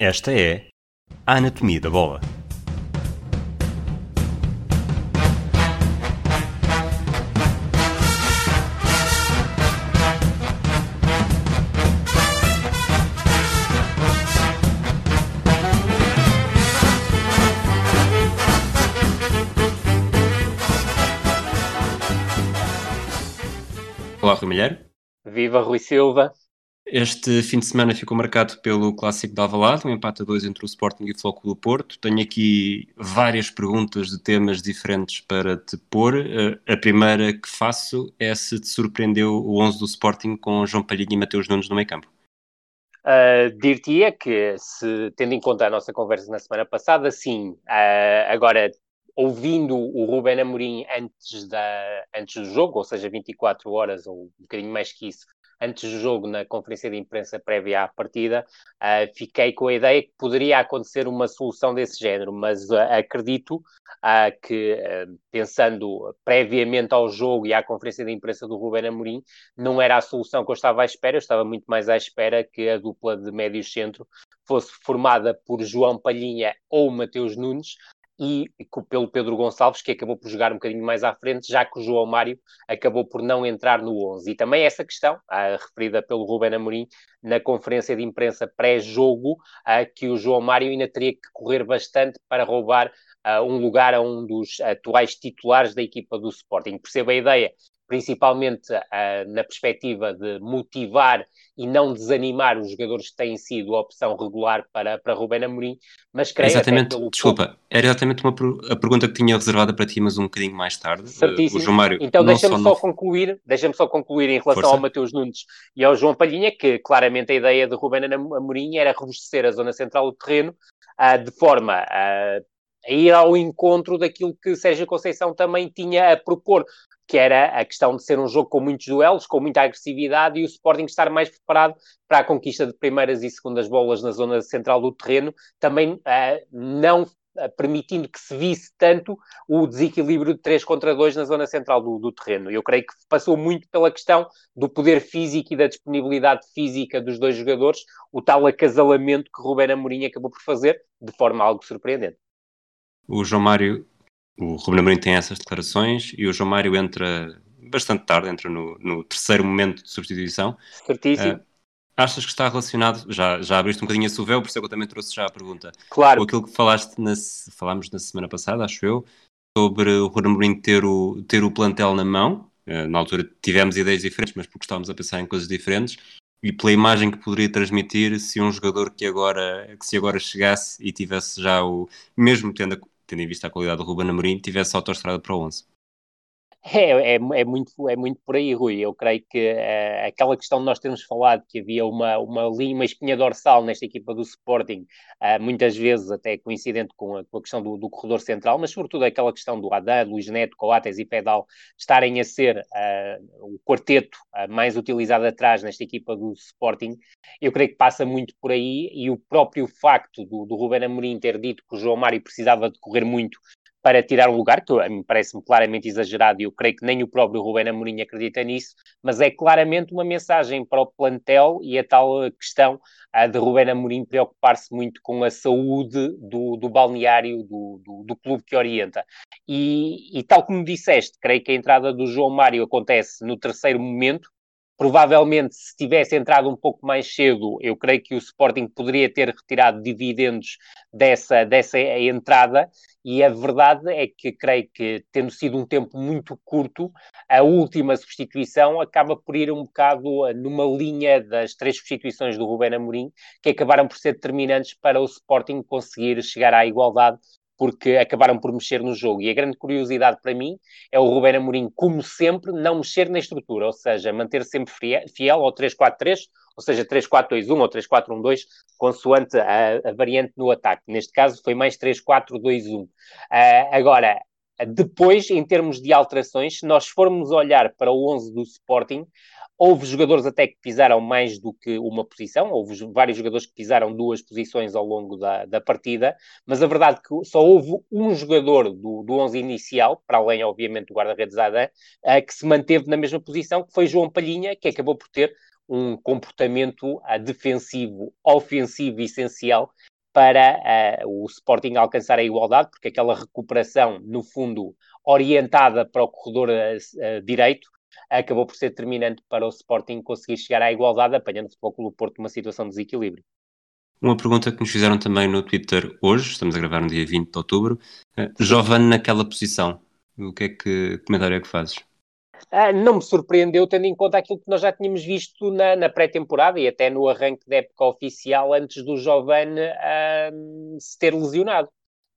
Esta é a Anatomia da Bola. Olá, Rui Milheiro. Viva Rui Silva. Este fim de semana ficou marcado pelo Clássico de Alvalade, um empate a dois entre o Sporting e o Flóculo do Porto. Tenho aqui várias perguntas de temas diferentes para te pôr. Eh, a primeira que faço é se te surpreendeu o 11 do Sporting com João Palhinha e Mateus Nunes no meio campo. Uh, Dir-te-ia que, se, tendo em conta a nossa conversa na semana passada, sim. Uh, agora, ouvindo o Ruben Amorim antes, da, antes do jogo, ou seja, 24 horas ou um bocadinho mais que isso, antes do jogo, na conferência de imprensa prévia à partida, uh, fiquei com a ideia que poderia acontecer uma solução desse género, mas uh, acredito uh, que, pensando previamente ao jogo e à conferência de imprensa do Ruben Amorim, não era a solução que eu estava à espera, eu estava muito mais à espera que a dupla de médio centro fosse formada por João Palhinha ou Mateus Nunes, e pelo Pedro Gonçalves, que acabou por jogar um bocadinho mais à frente, já que o João Mário acabou por não entrar no 11. E também essa questão, ah, referida pelo Ruben Amorim na conferência de imprensa pré-jogo, ah, que o João Mário ainda teria que correr bastante para roubar ah, um lugar a um dos atuais titulares da equipa do Sporting. Perceba a ideia, principalmente uh, na perspectiva de motivar e não desanimar os jogadores que têm sido a opção regular para, para Rubén Amorim, mas creio exatamente, pelo desculpa, era exatamente uma, a pergunta que tinha reservada para ti, mas um bocadinho mais tarde. Certíssimo. Uh, Mário então deixa-me só, concluir, deixa-me só concluir em relação Força. ao Mateus Nunes e ao João Palhinha, que claramente a ideia de Rubén Amorim era robustecer a zona central do terreno uh, de forma a ir ao encontro daquilo que Sérgio Conceição também tinha a propor que era a questão de ser um jogo com muitos duelos, com muita agressividade e o Sporting estar mais preparado para a conquista de primeiras e segundas bolas na zona central do terreno, também uh, não uh, permitindo que se visse tanto o desequilíbrio de 3 contra 2 na zona central do, do terreno. Eu creio que passou muito pela questão do poder físico e da disponibilidade física dos dois jogadores, o tal acasalamento que Rubén Amorim acabou por fazer, de forma algo surpreendente. O João Mário o Ruben Amorim tem essas declarações e o João Mário entra bastante tarde, entra no, no terceiro momento de substituição. Certíssimo. Uh, achas que está relacionado, já, já abriste um bocadinho a véu, por isso é que eu também trouxe já a pergunta. Claro. Com aquilo que falaste, na, falámos na semana passada, acho eu, sobre o Ruben Amorim ter o, ter o plantel na mão. Uh, na altura tivemos ideias diferentes, mas porque estávamos a pensar em coisas diferentes. E pela imagem que poderia transmitir se um jogador que agora que se agora chegasse e tivesse já o mesmo tendo tendo em vista a qualidade do Ruben Amorim, tivesse autoestrada para o 11. É, é, é, muito, é muito por aí, Rui. Eu creio que é, aquela questão de nós termos falado que havia uma, uma uma espinha dorsal nesta equipa do Sporting, uh, muitas vezes até coincidente com a, com a questão do, do, corredor central, mas sobretudo aquela questão do Haddad, Luís Neto, Coates e Pedal estarem a ser uh, o quarteto uh, mais utilizado atrás nesta equipa do Sporting, eu creio que passa muito por aí e o próprio facto do, do Ruben Amorim ter dito que o João Mário precisava de correr muito para tirar um lugar, que mim parece-me claramente exagerado e eu creio que nem o próprio Rubén Amorim acredita nisso, mas é claramente uma mensagem para o plantel e a tal questão a de Rubén Amorim preocupar-se muito com a saúde do, do balneário, do, do, do, clube que orienta. E, e tal como disseste, creio que a entrada do João Mário acontece no terceiro momento, Provavelmente, se tivesse entrado um pouco mais cedo, eu creio que o Sporting poderia ter retirado dividendos dessa, dessa entrada. E a verdade é que creio que, tendo sido um tempo muito curto, a última substituição acaba por ir um bocado eh, numa linha das três substituições do Rubén Amorim, que acabaram por ser determinantes para o Sporting conseguir chegar à igualdade porque acabaram por mexer no jogo. E a grande curiosidade para mim é o Ruben Amorim, como sempre, não mexer na estrutura, ou seja, manter sempre fiel ao 3-4-3, ou seja, 3-4-2-1 ou 3-4-1-2, consoante a, a, variante no ataque. Neste caso foi mais 3-4-2-1. Uh, ah, agora, depois, em termos de alterações, se nós formos olhar para o 11 do Sporting, Houve jogadores até que pisaram mais do que uma posição, houve vários jogadores que pisaram duas posições ao longo da, da partida, mas a verdade é que só houve um jogador do, do 11 inicial, para além, obviamente, do guarda-redes Adam, uh, que se manteve na mesma posição, que foi João Palhinha, que acabou por ter um comportamento uh, defensivo, ofensivo essencial para uh, o Sporting alcançar a igualdade, porque aquela recuperação, no fundo, orientada para o corredor direito, acabou por ser determinante para o Sporting conseguir chegar à igualdade, apanhando o Futebol Clube Porto numa situação de desequilíbrio. Uma pergunta que nos fizeram também no Twitter hoje, estamos a gravar no dia 20 de outubro. Uh, Jovane naquela posição, o que é que comentário é que fazes? Ah, não me surpreendeu, tendo em conta aquilo que nós já tínhamos visto na, na pré-temporada e até no arranque da época oficial, antes do Giovanni ah, se ter lesionado.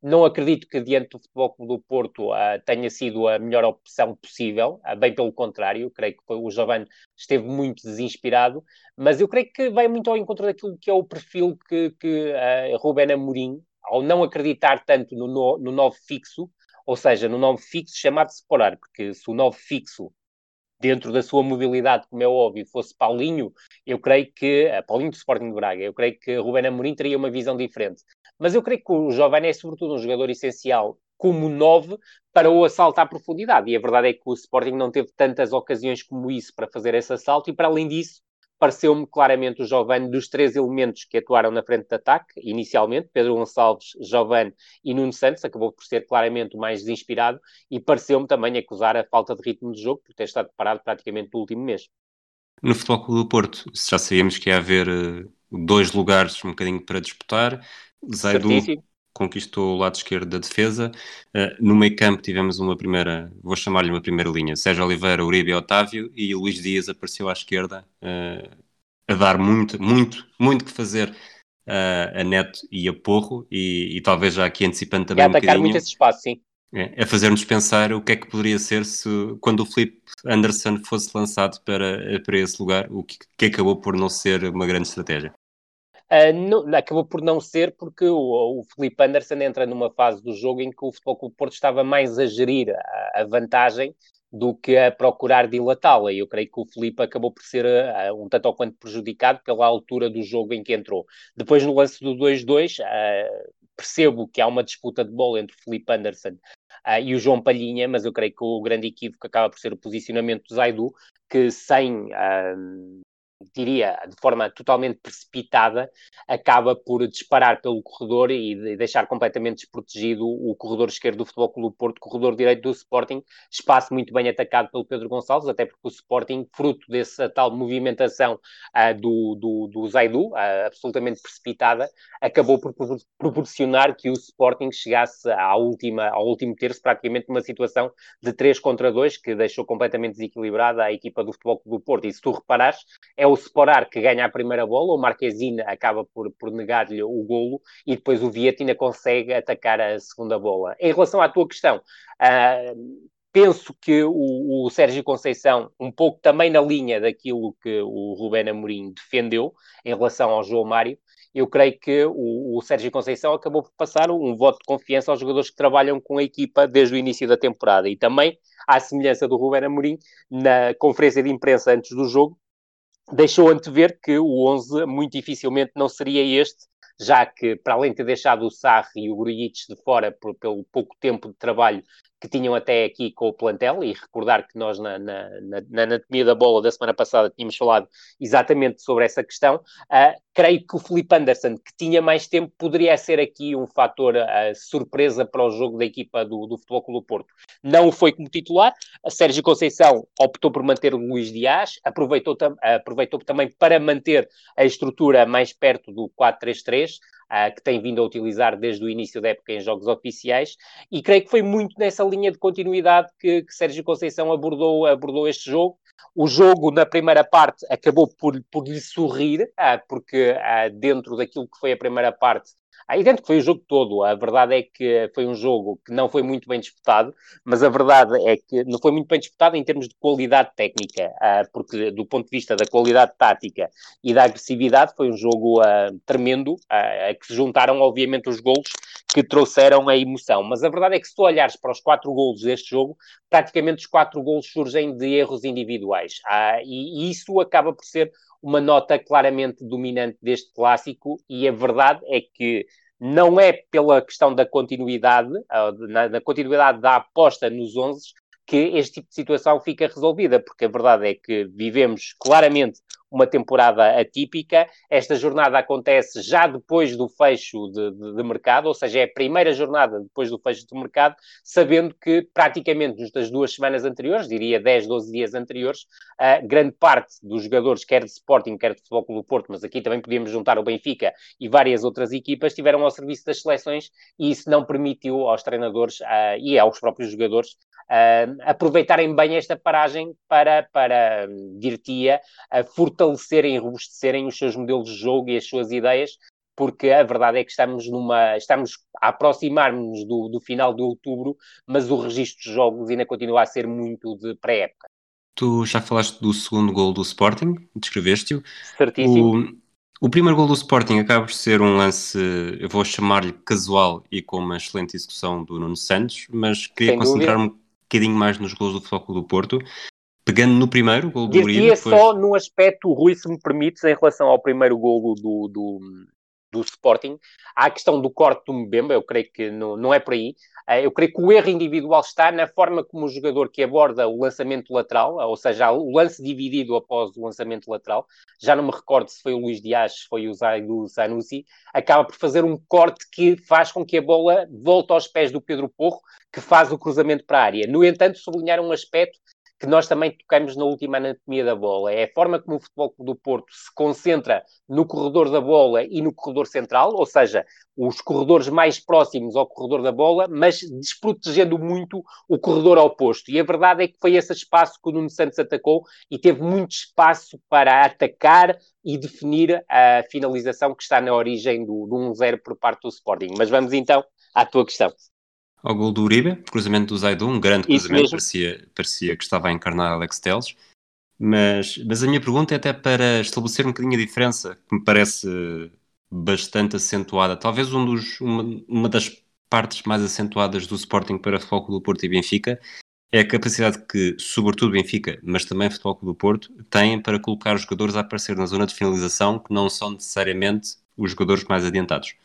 Não acredito que diante do Futebol Clube do Porto uh, tenha sido a melhor opção possível, uh, bem pelo contrário, creio que o Giovanni esteve muito desinspirado, mas eu creio que vai muito ao encontro daquilo que é o perfil que, que uh, Ruben Amorim, ao não acreditar tanto no, no, no novo fixo, ou seja, no nome fixo chamado separar, porque se o nome fixo dentro da sua mobilidade, como é óbvio, fosse Paulinho, eu creio que, Paulinho do Sporting de Braga, eu creio que Ruben Amorim teria uma visão diferente. Mas eu creio que o Giovanni é sobretudo um jogador essencial como nove para o assalto à profundidade. E a verdade é que o Sporting não teve tantas ocasiões como isso para fazer esse assalto, e para além disso, pareceu-me claramente o Giovanni dos três elementos que atuaram na frente de ataque, inicialmente, Pedro Gonçalves, Giovanni e Nuno Santos, acabou por ser claramente o mais desinspirado e pareceu-me também acusar a falta de ritmo de jogo por ter estado parado praticamente no último mês. No Futebol Clube do Porto, já sabíamos que ia haver uh, dois lugares um bocadinho para disputar. Zaidu Certíssimo conquistou o lado esquerdo da defesa. Uh, no meio campo tivemos uma primeira, vou chamar-lhe uma primeira linha, Sérgio Oliveira, Uribe e Otávio, e o Luís Dias apareceu à esquerda uh, a dar muito, muito, muito que fazer uh, a Neto e a Porro, e, e, talvez já aqui antecipando também e um atacar muito esse espaço, sim. É, a fazer-nos pensar o que é que poderia ser se quando o Felipe Anderson fosse lançado para, para esse lugar, o que, que acabou por não ser uma grande estratégia. Uh, não, acabou por não ser porque o, o Felipe Anderson entra numa fase do jogo em que o Futebol Clube Porto estava mais a gerir a, a vantagem do que a procurar dilatá-la. E eu creio que o Felipe acabou por ser uh, um tanto ou quanto prejudicado pela altura do jogo em que entrou. Depois, no lance do 2-2, uh, percebo que há uma disputa de bola entre o Felipe Anderson uh, e o João Palhinha, mas eu creio que o grande equívoco acaba por ser o posicionamento do Zaidu, que sem diria, de forma totalmente precipitada, acaba por disparar pelo corredor e deixar completamente desprotegido o corredor esquerdo do Futebol Clube Porto, corredor direito do Sporting, espaço muito bem atacado pelo Pedro Gonçalves, até porque o Sporting, fruto dessa tal movimentação uh, do, do, do Zaidu, uh, absolutamente precipitada, acabou por proporcionar que o Sporting chegasse à última, ao último terço, praticamente numa situação de 3 contra 2, que deixou completamente desequilibrada a equipa do Futebol Clube Porto. E se tu reparares, é o Sporar que ganha a primeira bola, o Marquezine acaba por, por negar-lhe o golo e depois o Vietina consegue atacar a segunda bola. Em relação à tua questão, uh, penso que o, o, Sérgio Conceição, um pouco também na linha daquilo que o Rubén Amorim defendeu em relação ao João Mário, eu creio que o, o Sérgio Conceição acabou por passar um voto de confiança aos jogadores que trabalham com a equipa desde o início da temporada e também, à semelhança do Rubén Amorim, na conferência de imprensa antes do jogo, deixou antever que o 11 muito dificilmente não seria este, já que, para além de ter deixado o Sarri e o Grujic de fora por, pelo pouco tempo de trabalho que tinham até aqui com o plantel, e recordar que nós na, na, na, na anatomia da bola da semana passada tínhamos falado exatamente sobre essa questão, uh, creio que o Felipe Anderson, que tinha mais tempo, poderia ser aqui um fator uh, surpresa para o jogo da equipa do, do Futebol Clube Porto. Não foi como titular, a Sérgio Conceição optou por manter o Luís Dias, aproveitou, tam aproveitou também para manter a estrutura mais perto do 4-3-3, uh, que tem vindo a utilizar desde o início da época em jogos oficiais, e creio que foi muito nessa linha de continuidade que, que Sérgio Conceição abordou, abordou este jogo. O jogo, na primeira parte, acabou por, por lhe sorrir, uh, porque uh, dentro daquilo que foi a primeira parte, é evidente que foi o jogo todo. A verdade é que foi um jogo que não foi muito bem disputado, mas a verdade é que não foi muito bem disputado em termos de qualidade técnica, ah, porque do ponto de vista da qualidade tática e da agressividade foi um jogo ah, tremendo, ah, a que se juntaram obviamente os golos que trouxeram a emoção. Mas a verdade é que se tu olhares para os quatro golos deste jogo, praticamente os quatro golos surgem de erros individuais. e isso acaba por ser uma nota claramente dominante deste clássico, e a verdade é que não é pela questão da continuidade, na, na continuidade da aposta nos 11, que este tipo de situação fica resolvida, porque a verdade é que vivemos claramente uma temporada atípica. Esta jornada acontece já depois do fecho de, de, de, mercado, ou seja, é a primeira jornada depois do fecho do mercado, sabendo que praticamente nas duas semanas anteriores, diria 10, 12 dias anteriores, a grande parte dos jogadores, quer de Sporting, quer de Futebol do Porto, mas aqui também podíamos juntar o Benfica e várias outras equipas, estiveram ao serviço das seleções e isso não permitiu aos treinadores uh, e aos próprios jogadores uh, aproveitarem bem esta paragem para, para dir-te-ia, fortalecerem e robustecerem os seus modelos de jogo e as suas ideias, porque a verdade é que estamos numa estamos a aproximar-nos do, do, final de outubro, mas o registro de jogos ainda continua a ser muito de pré-época. Tu já falaste do segundo gol do Sporting, descreveste-o. Certíssimo. O, o primeiro gol do Sporting acaba por ser um lance, eu vou chamar-lhe casual e com uma excelente execução do Nuno Santos, mas queria concentrar-me bocadinho mais nos gols do Futebol do Porto. Pegando no primeiro gol do Uribe. Depois... só no aspecto, Rui, se me permites, em relação ao primeiro golo do, do, do Sporting. Há a questão do corte do Mbemba, eu creio que não, não é por aí. Eh, eu creio que o erro individual está na forma como o jogador que aborda o lançamento lateral, ou seja, o lance dividido após o lançamento lateral, já não me recordo se foi o Luís Dias, se foi o Zaidu Zanussi, acaba por fazer um corte que faz com que a bola volte aos pés do Pedro Porro, que faz o cruzamento para a área. No entanto, sublinhar um aspecto que nós também tocamos na última anatomia da bola. É a forma como o Futebol do Porto se concentra no corredor da bola e no corredor central, ou seja, os corredores mais próximos ao corredor da bola, mas desprotegendo muito o corredor oposto. E a verdade é que foi esse espaço que o Nuno Santos atacou e teve muito espaço para atacar e definir a finalização que está na origem do, do 1-0 por parte do Sporting. Mas vamos então à tua questão ao gol do Uribe, cruzamento do Zaidu, um grande cruzamento, parecia, parecia que estava a encarnar Alex Teles. Mas, mas a minha pergunta é até para estabelecer um bocadinho a diferença, que me parece bastante acentuada. Talvez um dos, uma, uma das partes mais acentuadas do Sporting para Futebol Clube do Porto e Benfica é a capacidade que, sobretudo Benfica, mas também Futebol Clube do Porto, têm para colocar os jogadores a aparecer na zona de finalização que não são necessariamente os jogadores mais adiantados.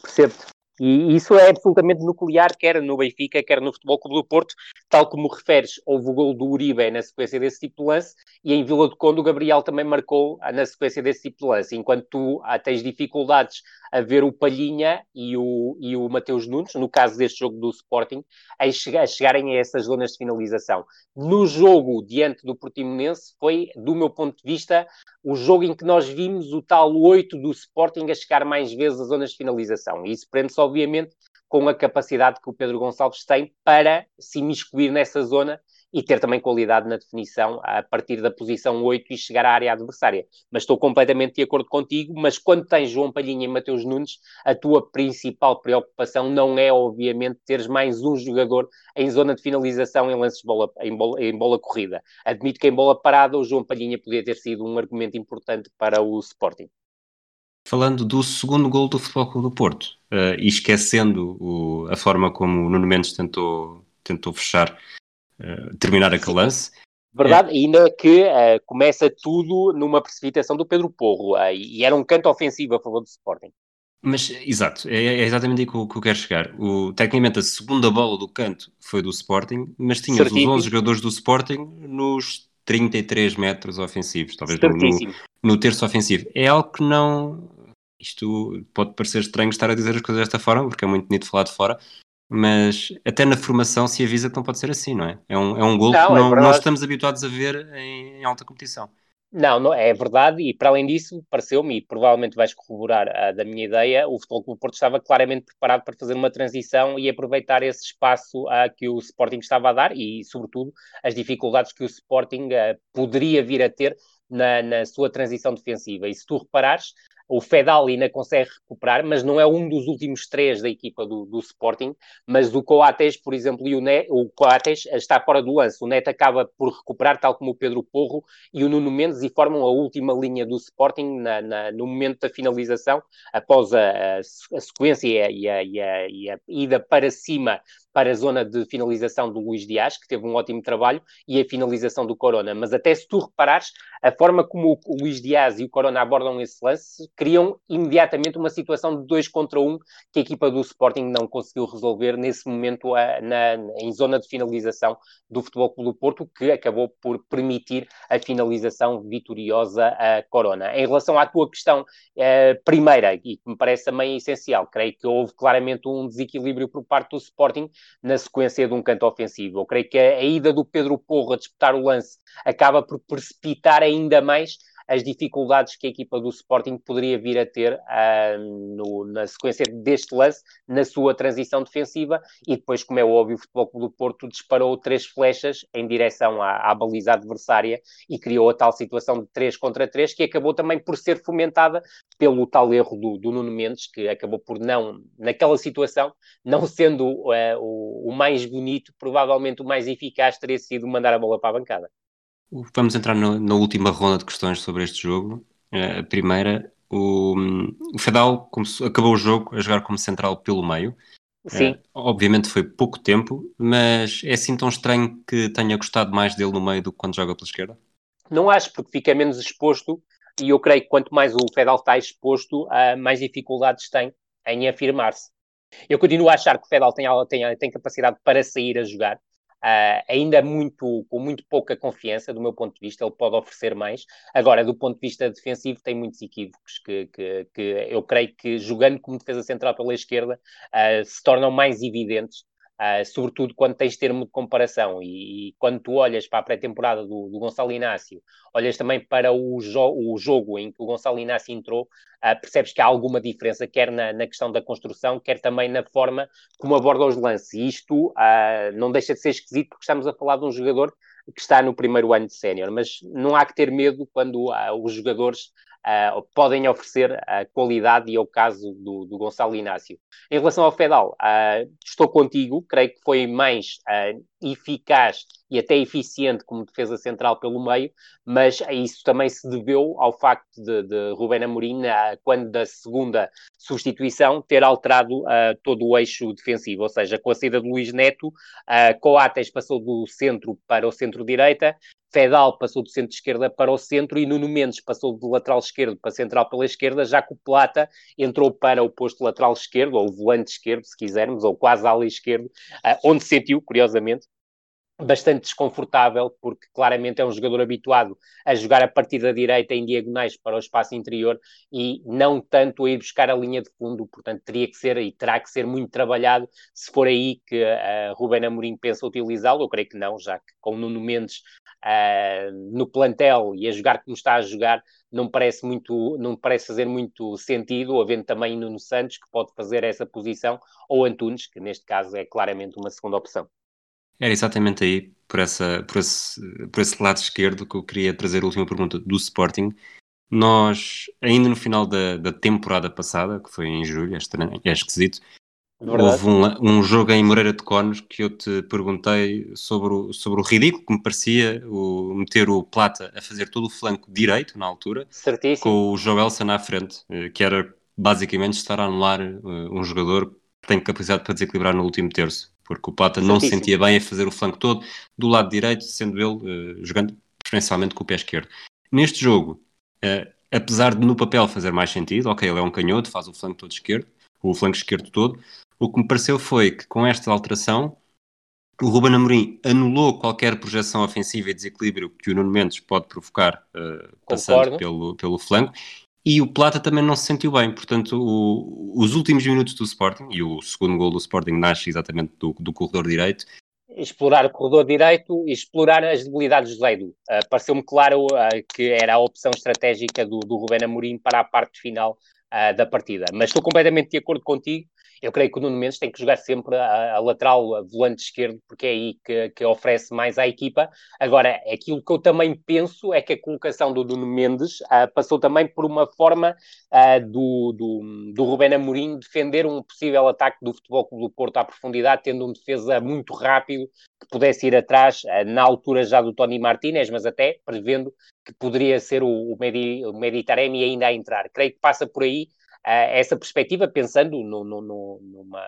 Percebo. E isso é absolutamente nuclear, quer no Benfica, quer no Futebol Clube do Porto, tal como referes, houve o gol do Uribe na sequência desse tipo de lance, e em Vila do Conde o Gabriel também marcou na sequência desse tipo de lance, enquanto tu ah, tens dificuldades a ver o Palhinha e o, e o Mateus Nunes, no caso deste jogo do Sporting, a, chegar, a chegarem a essas zonas de finalização. No jogo diante do Portimonense foi, do meu ponto de vista, o jogo em que nós vimos o tal 8 do Sporting a chegar mais vezes às zonas de finalização. E isso prende-se, obviamente, com a capacidade que o Pedro Gonçalves tem para se imiscuir nessa zona e ter também qualidade na definição a partir da posição 8 e chegar à área adversária. Mas estou completamente de acordo contigo, mas quando tens João Palhinha e Mateus Nunes, a tua principal preocupação não é, obviamente, teres mais um jogador em zona de finalização em lances de bola, em bola, em bola corrida. Admito que em bola parada o João Palhinha podia ter sido um argumento importante para o Sporting. Falando do segundo gol do Futebol Clube do Porto, uh, e esquecendo o, a forma como o Nuno Mendes tentou, tentou fechar eh, terminar aquele lance. Verdade, ainda que uh, começa tudo numa precipitação do Pedro Porro, uh, e era um canto ofensivo a favor do Sporting. Mas, exato, é, é exatamente aí que eu, que eu, quero chegar. O, tecnicamente, a segunda bola do canto foi do Sporting, mas tinha os 11 jogadores do Sporting nos 33 metros ofensivos, talvez no, no, terço ofensivo. É algo que não. Isto pode parecer estranho estar a dizer as coisas desta forma, porque é muito bonito falar de fora, mas até na formação se avisa que não pode ser assim, não é? É um, é um gol que não, é não estamos habituados a ver em, em, alta competição. Não, não, é verdade, e para além disso, pareceu-me, e provavelmente vais corroborar a, da minha ideia, o Futebol Clube Porto estava claramente preparado para fazer uma transição e aproveitar esse espaço a, que o Sporting estava a dar e, sobretudo, as dificuldades que o Sporting a, poderia vir a ter na, na, sua transição defensiva. E se tu reparares, o Fedal ainda consegue recuperar, mas não é um dos últimos três da equipa do, do Sporting. Mas o Coates, por exemplo, e o, Net, o Coates está fora do lance. O Neto acaba por recuperar, tal como o Pedro Porro e o Nuno Mendes, e formam a última linha do Sporting na, na, no momento da finalização, após a, a, a sequência e a, e, a, e a, ida para cima para a zona de finalização do Luís Dias, que teve um ótimo trabalho, e a finalização do Corona. Mas até se tu reparares, a forma como o Luís Dias e o Corona abordam esse lance criam imediatamente uma situação de dois contra um que a equipa do Sporting não conseguiu resolver nesse momento na, em zona de finalização do Futebol Clube do Porto, que acabou por permitir a finalização vitoriosa a Corona. Em relação à tua questão eh, primeira, e que me parece também essencial, creio que houve claramente um desequilíbrio por parte do Sporting na sequência de um canto ofensivo. Eu creio que a, a ida do Pedro Porro a disputar o lance acaba por precipitar ainda mais as dificuldades que a equipa do Sporting poderia vir a ter uh, no, na sequência deste lance, na sua transição defensiva, e depois, como é óbvio, o Futebol Clube do Porto disparou três flechas em direção à, à baliza adversária e criou a tal situação de 3 contra 3, que acabou também por ser fomentada pelo tal erro do, do Nuno Mendes, que acabou por não, naquela situação, não sendo uh, o, o mais bonito, provavelmente o mais eficaz teria sido mandar a bola para a bancada. Vamos entrar no, na última ronda de questões sobre este jogo. Uh, a primeira, o, o Fedal acabou o jogo a jogar como central pelo meio. Sim. Uh, obviamente foi pouco tempo, mas é assim tão estranho que tenha gostado mais dele no meio do que quando joga pela esquerda? Não acho, porque fica menos exposto e eu creio que quanto mais o Fedal está exposto, uh, mais dificuldades tem em afirmar-se. Eu continuo a achar que o Fedal tem, tem, tem capacidade para sair a jogar, Uh, ainda muito, com muito pouca confiança, do meu ponto de vista, ele pode oferecer mais. Agora, do ponto de vista defensivo, tem muitos equívocos que, que, que eu creio que, jogando como defesa central pela esquerda, uh, se tornam mais evidentes Uh, sobretudo quando tens termo de comparação e, e quando tu olhas para a pré-temporada do, do, Gonçalo Inácio, olhas também para o, jo o, jogo em que o Gonçalo Inácio entrou, uh, percebes que há alguma diferença, quer na, na, questão da construção, quer também na forma como aborda os lances. E isto uh, não deixa de ser esquisito porque estamos a falar de um jogador que está no primeiro ano de sénior, mas não há que ter medo quando os jogadores uh, podem oferecer a qualidade, e é o caso do, do Gonçalo Inácio. Em relação ao Fedal, uh, estou contigo, creio que foi mais uh, eficaz e até eficiente como defesa central pelo meio, mas isso também se deveu ao facto de, de Rubén Amorim, quando da segunda substituição, ter alterado uh, todo o eixo defensivo, ou seja, com a saída de Luís Neto, uh, Coates passou do centro para o centro-direita, Fedal passou do centro-esquerda para o centro e Nuno Mendes passou do lateral esquerdo para central pela esquerda, já que o Plata entrou para o posto lateral esquerdo, ou volante esquerdo, se quisermos, ou quase ala esquerdo, uh, onde sentiu, curiosamente, bastante desconfortável, porque claramente é um jogador habituado a jogar a partir da direita em diagonais para o espaço interior e não tanto a ir buscar a linha de fundo, portanto teria que ser e terá que ser muito trabalhado se for aí que uh, Rubén Amorim pensa utilizá-lo, eu creio que não, já que com Nuno Mendes uh, no plantel e a jogar como está a jogar, não parece muito, não parece fazer muito sentido, havendo também Nuno Santos que pode fazer essa posição, ou Antunes, que neste caso é claramente uma segunda opção. Era exatamente aí, por, essa, por, esse, por esse lado esquerdo, que eu queria trazer a última pergunta do Sporting. Nós, ainda no final da, da temporada passada, que foi em julho, é, estranho, é esquisito, Verdade. houve um, um, jogo em Moreira de Conos que eu te perguntei sobre o, sobre o ridículo que me parecia o, meter o Plata a fazer todo o flanco direito na altura, Certíssimo. com o Joelson à frente, eh, que era basicamente estar a anular eh, um jogador que tem capacidade para desequilibrar no último terço porque o Plata não se sentia bem a fazer o flanco todo do lado direito, sendo ele uh, jogando preferencialmente com o pé esquerdo. Neste jogo, uh, apesar de no papel fazer mais sentido, ok, ele é um canhoto, faz o flanco todo esquerdo, o flanco esquerdo todo, o que me pareceu foi que com esta alteração o Ruben Amorim anulou qualquer projeção ofensiva e desequilíbrio que o Nuno Mendes pode provocar uh, passando pelo, pelo flanco e o Plata também não se sentiu bem. Portanto, o, os últimos minutos do Sporting, e o segundo gol do Sporting nasce exatamente do, do corredor direito. Explorar o corredor direito e explorar as debilidades do Edu. Uh, Pareceu-me claro uh, que era a opção estratégica do, do Rubén Amorim para a parte final uh, da partida. Mas estou completamente de acordo contigo eu creio que o Nuno Mendes tem que jogar sempre a, a lateral, a volante esquerdo, porque é aí que, que, oferece mais à equipa. Agora, aquilo que eu também penso é que a colocação do Nuno Mendes uh, passou também por uma forma uh, do, do, do Rubén Amorim defender um possível ataque do Futebol Clube do Porto à profundidade, tendo um defesa muito rápido que pudesse ir atrás, uh, na altura já do Tony Martinez, mas até prevendo que poderia ser o, o, o Meditaremi ainda a entrar. Creio que passa por aí essa perspectiva, pensando no, no, no, numa,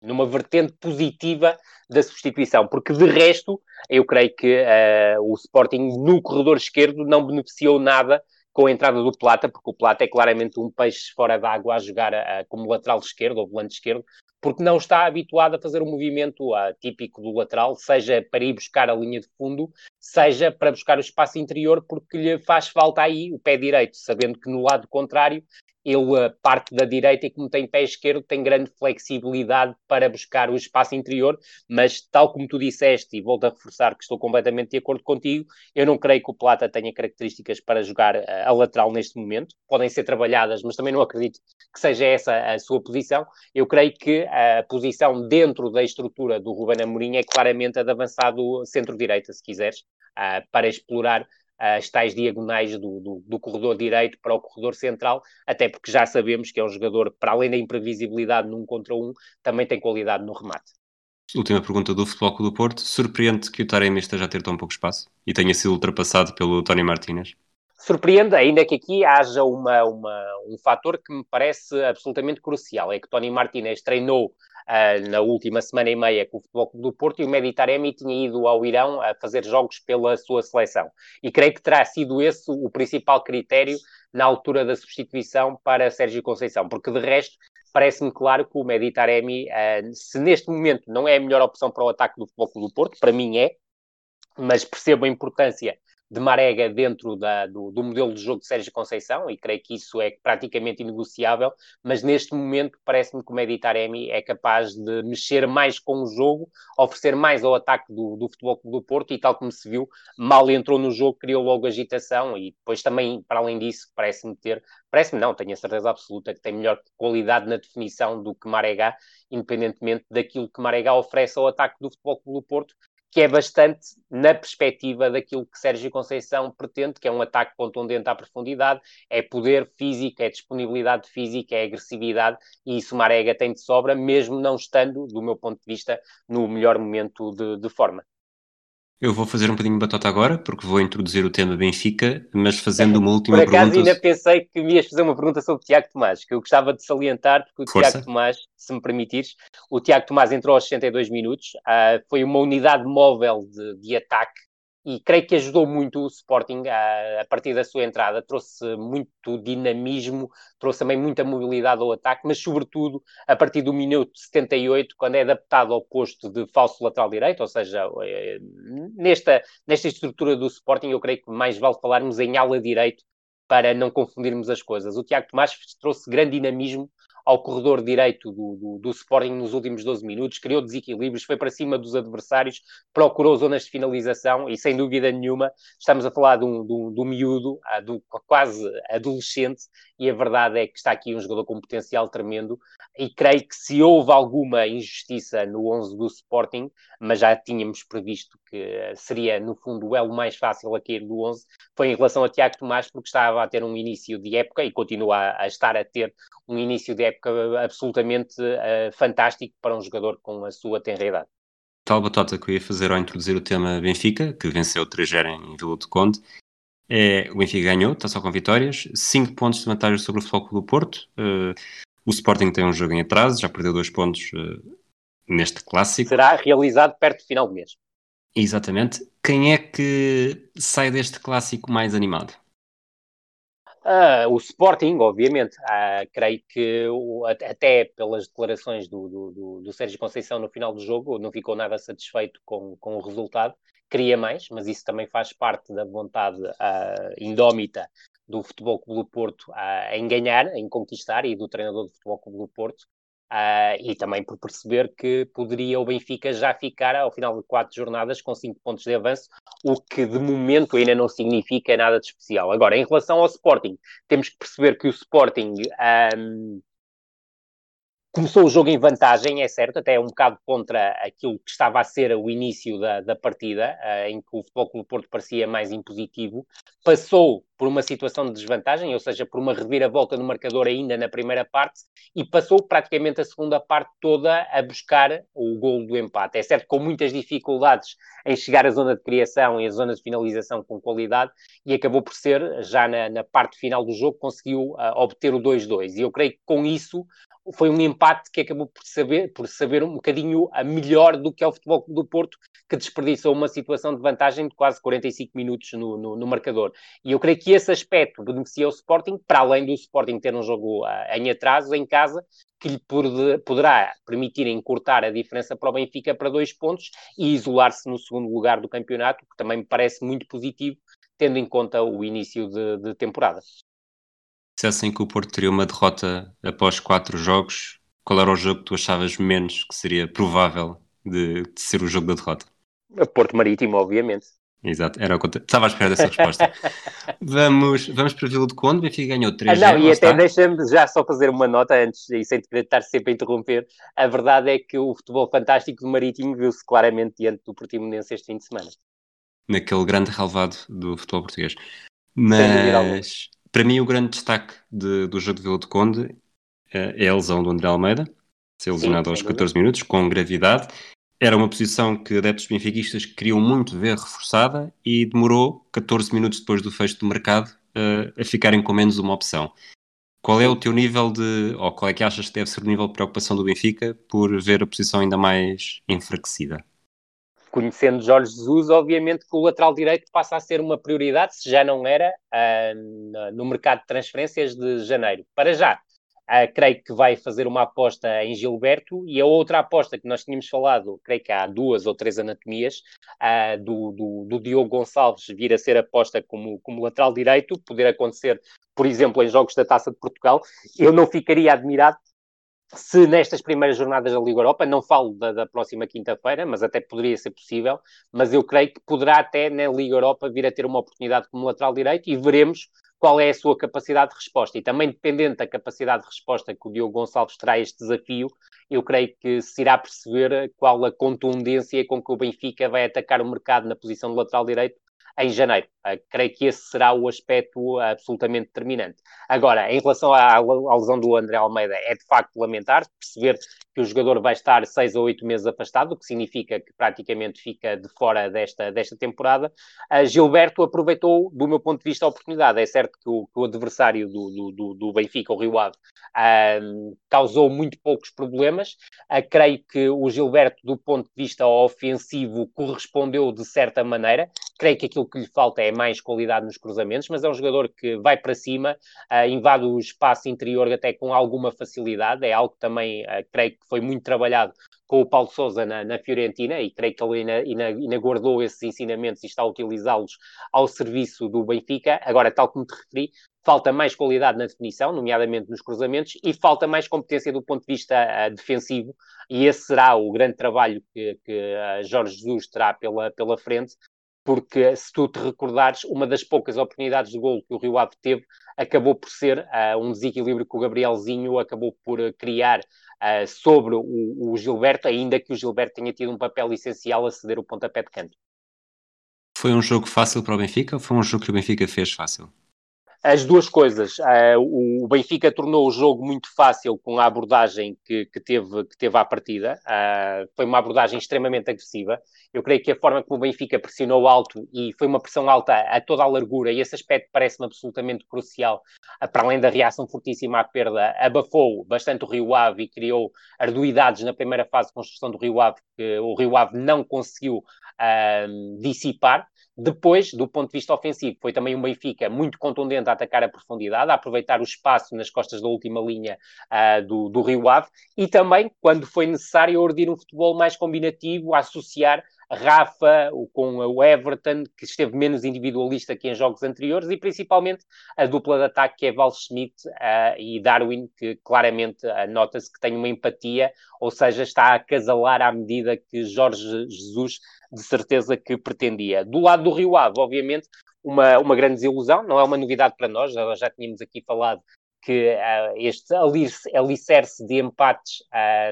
numa vertente positiva da substituição, porque de resto, eu creio que uh, o Sporting no corredor esquerdo não beneficiou nada com a entrada do Plata, porque o Plata é claramente um peixe fora d'água a jogar a, como lateral esquerdo ou volante esquerdo, porque não está habituado a fazer o um movimento uh, típico do lateral, seja para ir buscar a linha de fundo, seja para buscar o espaço interior, porque lhe faz falta aí o pé direito, sabendo que no lado contrário ele parte da direita e como tem pé esquerdo tem grande flexibilidade para buscar o espaço interior, mas tal como tu disseste, e volto a reforçar que estou completamente de acordo contigo, eu não creio que o Plata tenha características para jogar uh, a lateral neste momento, podem ser trabalhadas, mas também não acredito que seja essa a sua posição, eu creio que a posição dentro da estrutura do Ruben Amorim é claramente a de avançado centro-direita, se quiseres, uh, para explorar as tais diagonais do, do, do, corredor direito para o corredor central, até porque já sabemos que é um jogador, para além da imprevisibilidade num contra um, também tem qualidade no remate. Última pergunta do Futebol Clube do Porto. Surpreende que o Taremi esteja a ter tão pouco espaço e tenha sido ultrapassado pelo Tony Martínez? Surpreende, ainda que aqui haja uma, uma, um fator que me parece absolutamente crucial, é que Tony Martínez treinou uh, na última semana e meia com o Futebol Clube do Porto e o Mehdi Taremi tinha ido ao Irão a fazer jogos pela sua seleção. E creio que terá sido esse o principal critério na altura da substituição para Sérgio Conceição, porque de resto parece-me claro que o Mehdi Taremi, uh, se neste momento não é a melhor opção para o ataque do Futebol Clube do Porto, para mim é, mas percebo a importância de Marega dentro da, do, do, modelo de jogo de Sérgio Conceição, e creio que isso é praticamente inegociável, mas neste momento parece-me que o Meditaremi é capaz de mexer mais com o jogo, oferecer mais ao ataque do, do Futebol Clube do Porto, e tal como se viu, mal entrou no jogo, criou logo agitação, e depois também, para além disso, parece-me ter, parece-me não, tenho a certeza absoluta que tem melhor qualidade na definição do que Marega, independentemente daquilo que Marega oferece ao ataque do Futebol Clube do Porto, que é bastante na perspectiva daquilo que Sérgio Conceição pretende, que é um ataque contundente à profundidade, é poder físico, é disponibilidade física, é agressividade, e isso Marega tem de sobra, mesmo não estando, do meu ponto de vista, no melhor momento de, de forma. Eu vou fazer um bocadinho de batota agora, porque vou introduzir o tema Benfica, mas fazendo uma última pergunta. Por acaso pergunta... ainda pensei que me ias fazer uma pergunta sobre o Tiago Tomás, que eu gostava de salientar, porque o Força. Tiago Tomás, se me permitires, o Tiago Tomás entrou aos 62 minutos, uh, foi uma unidade móvel de, de ataque e creio que ajudou muito o Sporting a, a, partir da sua entrada, trouxe muito dinamismo, trouxe também muita mobilidade ao ataque, mas sobretudo a partir do minuto 78, quando é adaptado ao posto de falso lateral direito, ou seja, eh, nesta, nesta estrutura do Sporting eu creio que mais vale falarmos em ala direito para não confundirmos as coisas. O Tiago Tomás trouxe grande dinamismo ao corredor direito do, do, do, Sporting nos últimos 12 minutos, criou desequilíbrios, foi para cima dos adversários, procurou zonas de finalização e, sem dúvida nenhuma, estamos a falar de um, um miúdo, ah, um quase adolescente, e a verdade é que está aqui um jogador com potencial tremendo e creio que se houve alguma injustiça no 11 do Sporting, mas já tínhamos previsto que seria, no fundo, o elo mais fácil a cair do 11, foi em relação a Tiago Tomás, porque estava a ter um início de época e continua a, estar a ter um início de época absolutamente uh, fantástico para um jogador com a sua tenra idade. Tal batota que eu ia fazer ao introduzir o tema Benfica, que venceu 3-0 em Vila do Conde, é, o Benfica ganhou, está só com vitórias, 5 pontos de vantagem sobre o Futebol do Porto. Uh, o Sporting tem um jogo em atraso, já perdeu 2 pontos uh, neste clássico. Será realizado perto do final do mês. Exatamente. Quem é que sai deste clássico mais animado? Uh, o Sporting, obviamente, uh, creio que o, até pelas declarações do, do, do, Sérgio Conceição no final do jogo, não ficou nada satisfeito com, com o resultado, queria mais, mas isso também faz parte da vontade uh, indómita do Futebol Clube do Porto em ganhar, em conquistar, e do treinador do Futebol Clube do Porto, Uh, e também por perceber que poderia o Benfica já ficar ao final de quatro jornadas com cinco pontos de avanço, o que de momento ainda não significa nada de especial. Agora, em relação ao Sporting, temos que perceber que o Sporting um, começou o jogo em vantagem, é certo, até um bocado contra aquilo que estava a ser o início da, da partida, uh, em que o Futebol Clube Porto parecia mais impositivo, passou por uma situação de desvantagem, ou seja, por uma reviravolta no marcador ainda na primeira parte, e passou praticamente a segunda parte toda a buscar o gol do empate. É certo, com muitas dificuldades em chegar à zona de criação e à zona de finalização com qualidade, e acabou por ser, já na, na parte final do jogo, conseguiu uh, obter o 2-2. E eu creio que com isso foi um empate que acabou por saber, por saber um bocadinho a melhor do que é o Futebol do Porto, que desperdiçou uma situação de vantagem de quase 45 minutos no, no, no marcador. E eu creio que esse aspecto beneficia o Sporting, para além do Sporting ter um jogo uh, em atraso, em casa, que lhe poderá permitir encurtar a diferença para o Benfica para dois pontos e isolar-se no segundo lugar do campeonato, que também me parece muito positivo, tendo em conta o início de, de temporada. Dissessem que o Porto teria uma derrota após quatro jogos, qual era o jogo que tu achavas menos que seria provável de, de ser o jogo da derrota? Porto Marítimo, obviamente. Exato, era o que estava à espera dessa resposta. vamos, vamos para Vila do Conde, Benfica ganhou 3 ah, Não, e até deixa-me já só fazer uma nota antes, e sem querer estar sempre a interromper. A verdade é que o futebol fantástico do Marítimo viu-se claramente diante do Portimonense este fim de semana. Naquele grande relevado do futebol português. Mas, para mim, o grande destaque de, do jogo de Vila do Conde é, é a lesão do André Almeida, ser lesionado aos 14 minutos, com gravidade, era uma posição que adeptos benfiquistas queriam muito ver reforçada e demorou 14 minutos depois do fecho do mercado uh, a ficarem com menos uma opção. Qual é o teu nível de, ou qual é que achas que deve ser o nível de preocupação do Benfica por ver a posição ainda mais enfraquecida? Conhecendo Jorge Jesus, obviamente que o lateral direito passa a ser uma prioridade, se já não era, uh, no mercado de transferências de janeiro. Para já, Uh, creio que vai fazer uma aposta em Gilberto e a outra aposta que nós tínhamos falado, creio que há duas ou três anatomias, uh, do, do, do, Diogo Gonçalves vir a ser aposta como, como lateral direito, poder acontecer, por exemplo, em jogos da Taça de Portugal. Eu não ficaria admirado se nestas primeiras jornadas da Liga Europa, não falo da, da próxima quinta-feira, mas até poderia ser possível, mas eu creio que poderá até na Liga Europa vir a ter uma oportunidade como lateral direito e veremos qual é a sua capacidade de resposta. E também dependente da capacidade de resposta que o Diogo Gonçalves terá a este desafio, eu creio que se irá perceber qual a contundência com que o Benfica vai atacar o mercado na posição de lateral direito em janeiro. Uh, creio que esse será o aspecto absolutamente determinante. Agora, em relação à, à, lesão do André Almeida, é de facto lamentar perceber que o jogador vai estar seis ou oito meses afastado, o que significa que praticamente fica de fora desta, desta temporada. Uh, Gilberto aproveitou, do meu ponto de vista, a oportunidade. É certo que o, que o adversário do, do, do, Benfica, o Rio Ave, uh, causou muito poucos problemas. Uh, creio que o Gilberto, do ponto de vista ofensivo, correspondeu de certa maneira. Creio que aquilo que lhe falta é mais qualidade nos cruzamentos, mas é um jogador que vai para cima, invade o espaço interior até com alguma facilidade. É algo que também creio que foi muito trabalhado com o Paulo Sousa na, na, Fiorentina e creio que ele ainda, guardou esses ensinamentos e está a utilizá-los ao serviço do Benfica. Agora, tal como te referi, falta mais qualidade na definição, nomeadamente nos cruzamentos, e falta mais competência do ponto de vista uh, defensivo, e esse será o grande trabalho que, que uh, Jorge Jesus terá pela, pela frente, porque se tu te recordares, uma das poucas oportunidades de gol que o Rio Ave teve acabou por ser uh, um desequilíbrio que o Gabrielzinho acabou por criar uh, sobre o, o, Gilberto, ainda que o Gilberto tenha tido um papel essencial a ceder o pontapé de canto. Foi um jogo fácil para o Benfica ou foi um jogo que o Benfica fez fácil? As duas coisas. Uh, o Benfica tornou o jogo muito fácil com a abordagem que, que teve, que teve à partida. Uh, foi uma abordagem extremamente agressiva. Eu creio que a forma como o Benfica pressionou alto e foi uma pressão alta a toda a largura, e esse aspecto parece-me absolutamente crucial, para além da reação fortíssima à perda, abafou bastante o Rio Ave e criou arduidades na primeira fase de construção do Rio Ave, que o Rio Ave não conseguiu dissipar. Depois, do ponto de vista ofensivo, foi também um Benfica muito contundente a atacar a profundidade, a aproveitar o espaço nas costas da última linha uh, do, do Rio Ave. E também, quando foi necessário, a urdir um futebol mais combinativo, a associar Rafa com o Everton, que esteve menos individualista que em jogos anteriores, e principalmente a dupla de ataque que é Val Schmidt uh, e Darwin, que claramente uh, nota-se que tem uma empatia, ou seja, está a acasalar à medida que Jorge Jesus de certeza que pretendia. Do lado do Rio Ave, obviamente, uma, uma grande desilusão, não é uma novidade para nós, já, já tínhamos aqui falado que uh, este alicerce de empates